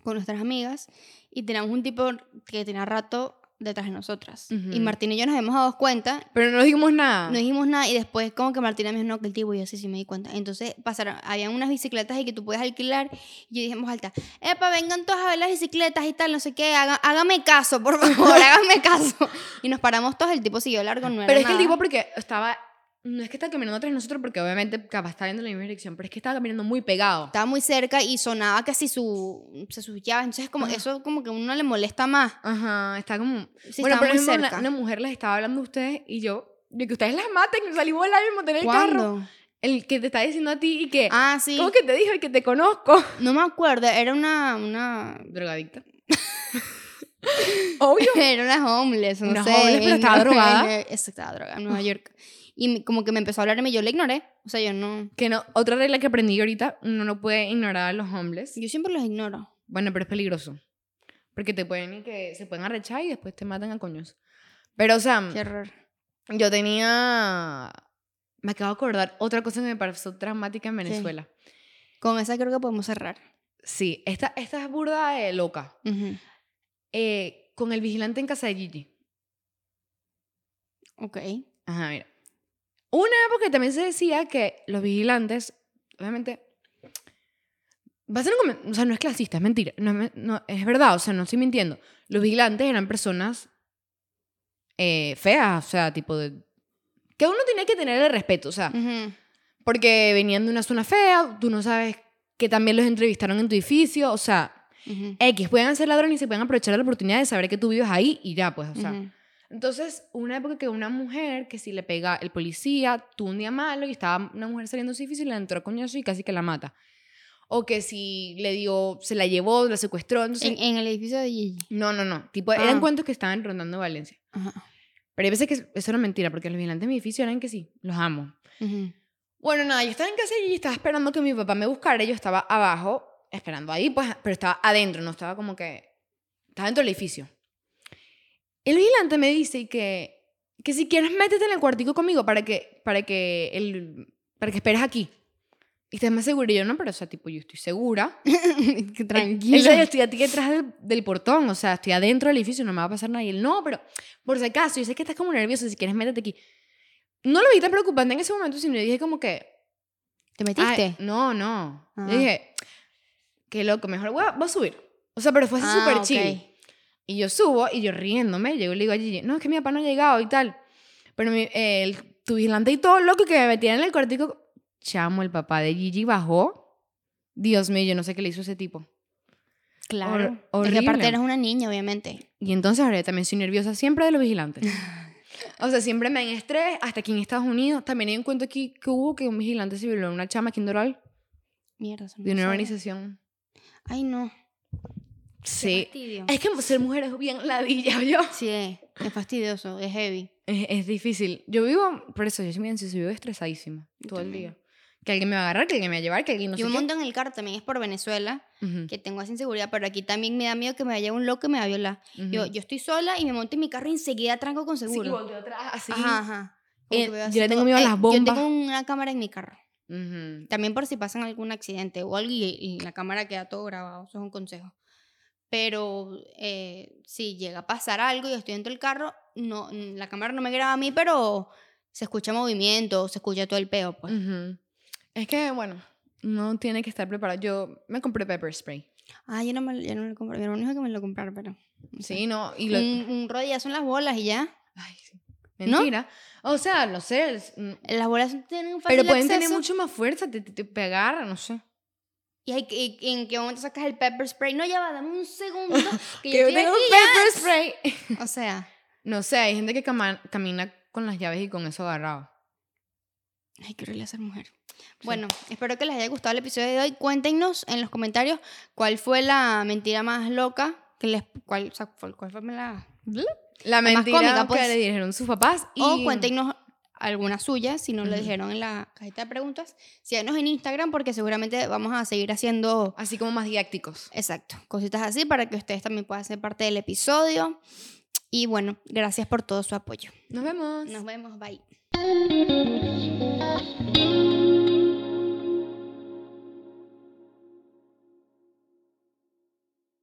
con nuestras amigas y teníamos un tipo que tenía rato detrás de nosotras. Y. Martín y yo nos hemos dado cuenta, Pero no dijimos nada. no dijimos nada y después como que Martina me dijo, no, que el tipo, y yo sí, sí me di cuenta. Entonces pasaron, habían unas bicicletas ahí que tú puedes alquilar y yo voz alta, epa, vengan todos a ver las bicicletas y tal, no sé qué, haga- hágame caso, por favor, hágame caso. Y nos paramos todos, el tipo siguió largo, no era Pero es que el tipo porque estaba... No es que estaba caminando tras nosotros porque obviamente capaz estaba viendo en la misma dirección, pero es que estaba caminando muy pegado. estaba muy cerca y sonaba casi su, o sea, sus llaves. Entonces, como, Ajá. eso como que a uno le molesta más. Ajá, está como... Sí, bueno, por ejemplo, una, cerca. una mujer les estaba hablando a ustedes y yo, de que ustedes las maten, y salí volando y monté en el carro. El que te está diciendo a ti y que... Ah, sí. ¿Cómo que te dijo? Y que te conozco. No me acuerdo, era una, una... Drogadicta. Obvio. Era una homeless, no Una sé. homeless, pero estaba drogada. Estaba drogada en Nueva York. Y como que me empezó a hablar y yo la ignoré. O sea, yo no... Que no, otra regla que aprendí ahorita, uno no puede ignorar a los homeless. Yo siempre los ignoro. Bueno, pero es peligroso. Porque te pueden que se pueden arrechar y después te matan a coños. Pero, o sea, Qué horror. yo tenía... Me acabo de acordar otra cosa que me pareció dramática en. Venezuela. Con esa creo que podemos cerrar. Sí, esta, esta es burda loca. Ujú. Eh, con el vigilante en casa de Gigi. Ok. Ajá, mira. Una época también se decía que los vigilantes, obviamente, va a ser un o sea, no es clasista, es mentira, no, es me- no, es verdad, o sea, no estoy mintiendo. Los vigilantes eran personas eh, feas, o sea, tipo de... Que uno tenía que tener el respeto, o sea, porque venían de una zona fea, tú no sabes que también los entrevistaron en tu edificio, o sea, Ujú. X, pueden ser ladrones y se pueden aprovechar la oportunidad de saber que tú vives ahí y ya, pues, o sea. Entonces, una época que una mujer que si le pega el policía, tuvo un día malo y estaba una mujer saliendo de su edificio y le entró coñazo y casi que la mata. O que si le dio, se la llevó, la secuestró. Entonces, En, en el edificio de Gigi. no, no, no. Tipo, Ah. eran cuentos que estaban rondando Valencia. Ajá. Pero hay veces que eso era mentira, porque los vigilantes de mi edificio eran que sí, los amo. Bueno, nada, yo estaba en casa y estaba esperando que mi papá me buscara. Yo estaba abajo, esperando ahí, pues, pero estaba adentro, no estaba como que. Estaba dentro del edificio. El vigilante me dice que, que si quieres, métete en el cuartico conmigo para que, para que, el, para que esperes aquí. Y estés más segura. Y yo, no, pero, o sea, tipo, yo estoy segura. Él- él dice, yo estoy aquí detrás del, del portón, o sea, estoy adentro del edificio, no me va a pasar nada. Y él, no, pero por si acaso, yo sé que estás como nervioso, si quieres, métete aquí. No lo vi tan preocupante en ese momento, sino dije como que, ¿Te Ay, metiste? no, no. Ah. Yo dije, qué loco, mejor voy a, voy a subir. O sea, pero fue así Ah, súper ok. chill. Y yo subo y yo riéndome, llego y le digo a Gigi, no, es que mi papá no ha llegado y tal. Pero mi, eh, el, tu vigilante y todo loco que me metían en el cuartico. Chamo, el papá de Gigi bajó. Dios mío, yo no sé qué le hizo ese tipo. Claro. Hor- Es que aparte horrible. eres una niña, obviamente. Y entonces ahora también soy nerviosa siempre de los vigilantes. O sea, siempre me en estrés, hasta aquí en Estados Unidos. También hay un cuento aquí que hubo que un vigilante se violó a una chama aquí en Doral Mierda. eso no de una sabía. organización. Ay, no. Qué Sí. fastidio. Es que ser mujer es bien ladilla, yo. Sí, es, es fastidioso, es heavy. Es, es difícil. Yo vivo, por eso, yo soy bien, yo vivo estresadísima Yo todo el día. Que alguien me va a agarrar, que alguien me va a llevar, que alguien no Yo sé me qué. monto en el carro también, es por Venezuela, Ujú, que tengo esa inseguridad, pero aquí también me da miedo que me vaya un loco y me va a violar. Yo, ujú. yo estoy sola y me monto en mi carro y enseguida tranco con Sí, seguro. y volteo atrás, así. Ajá, ajá. Eh, yo así le tengo miedo a las Yo bombas. tengo una cámara en mi carro. Ujú. También por si pasan algún accidente o algo y, y la cámara queda todo grabado. Eso es un consejo. Pero eh, si llega a pasar algo y yo estoy dentro del carro, no, la cámara no me graba a mí, pero se escucha movimiento, se escucha todo el peo. Pues. Ujú. Es que, bueno, no tiene que estar preparado. Yo me compré pepper spray. Ah, yo no, me, yo no lo compré. Mi hermano dijo que me lo comprara, pero. no. Sí, no. Y lo... Un, un rodillazo en las bolas y ya. Ay, sí. ¿No? Mentira. O sea, no sé. mm, Las bolas tienen un fácil Pero pueden tener acceso. mucho más fuerza, te, te, te pegar, no sé. ¿Y, hay que- y en qué momento sacas el pepper spray? No, ya va, dame un segundo. Que, Que yo tengo un aquí ya. pepper spray. O sea, No sé, hay gente que cama- camina con las llaves y con eso agarrado. ay, qué horrible ser mujer. Bueno, espero que les haya gustado el episodio de hoy. Cuéntenos en los comentarios cuál fue la mentira más loca. Que les, cuál, o sea, cuál, fue la... La más mentira cómica, pues. que le dijeron sus papás y... O cuéntenos alguna suya, si no lo Ujú. dijeron en la cajita de preguntas. Síganos en Instagram porque seguramente vamos a seguir haciendo Así como más didácticos. Exacto, cositas así para que ustedes también puedan ser parte del episodio. Y bueno, gracias por todo su apoyo. Nos vemos. Nos vemos, bye.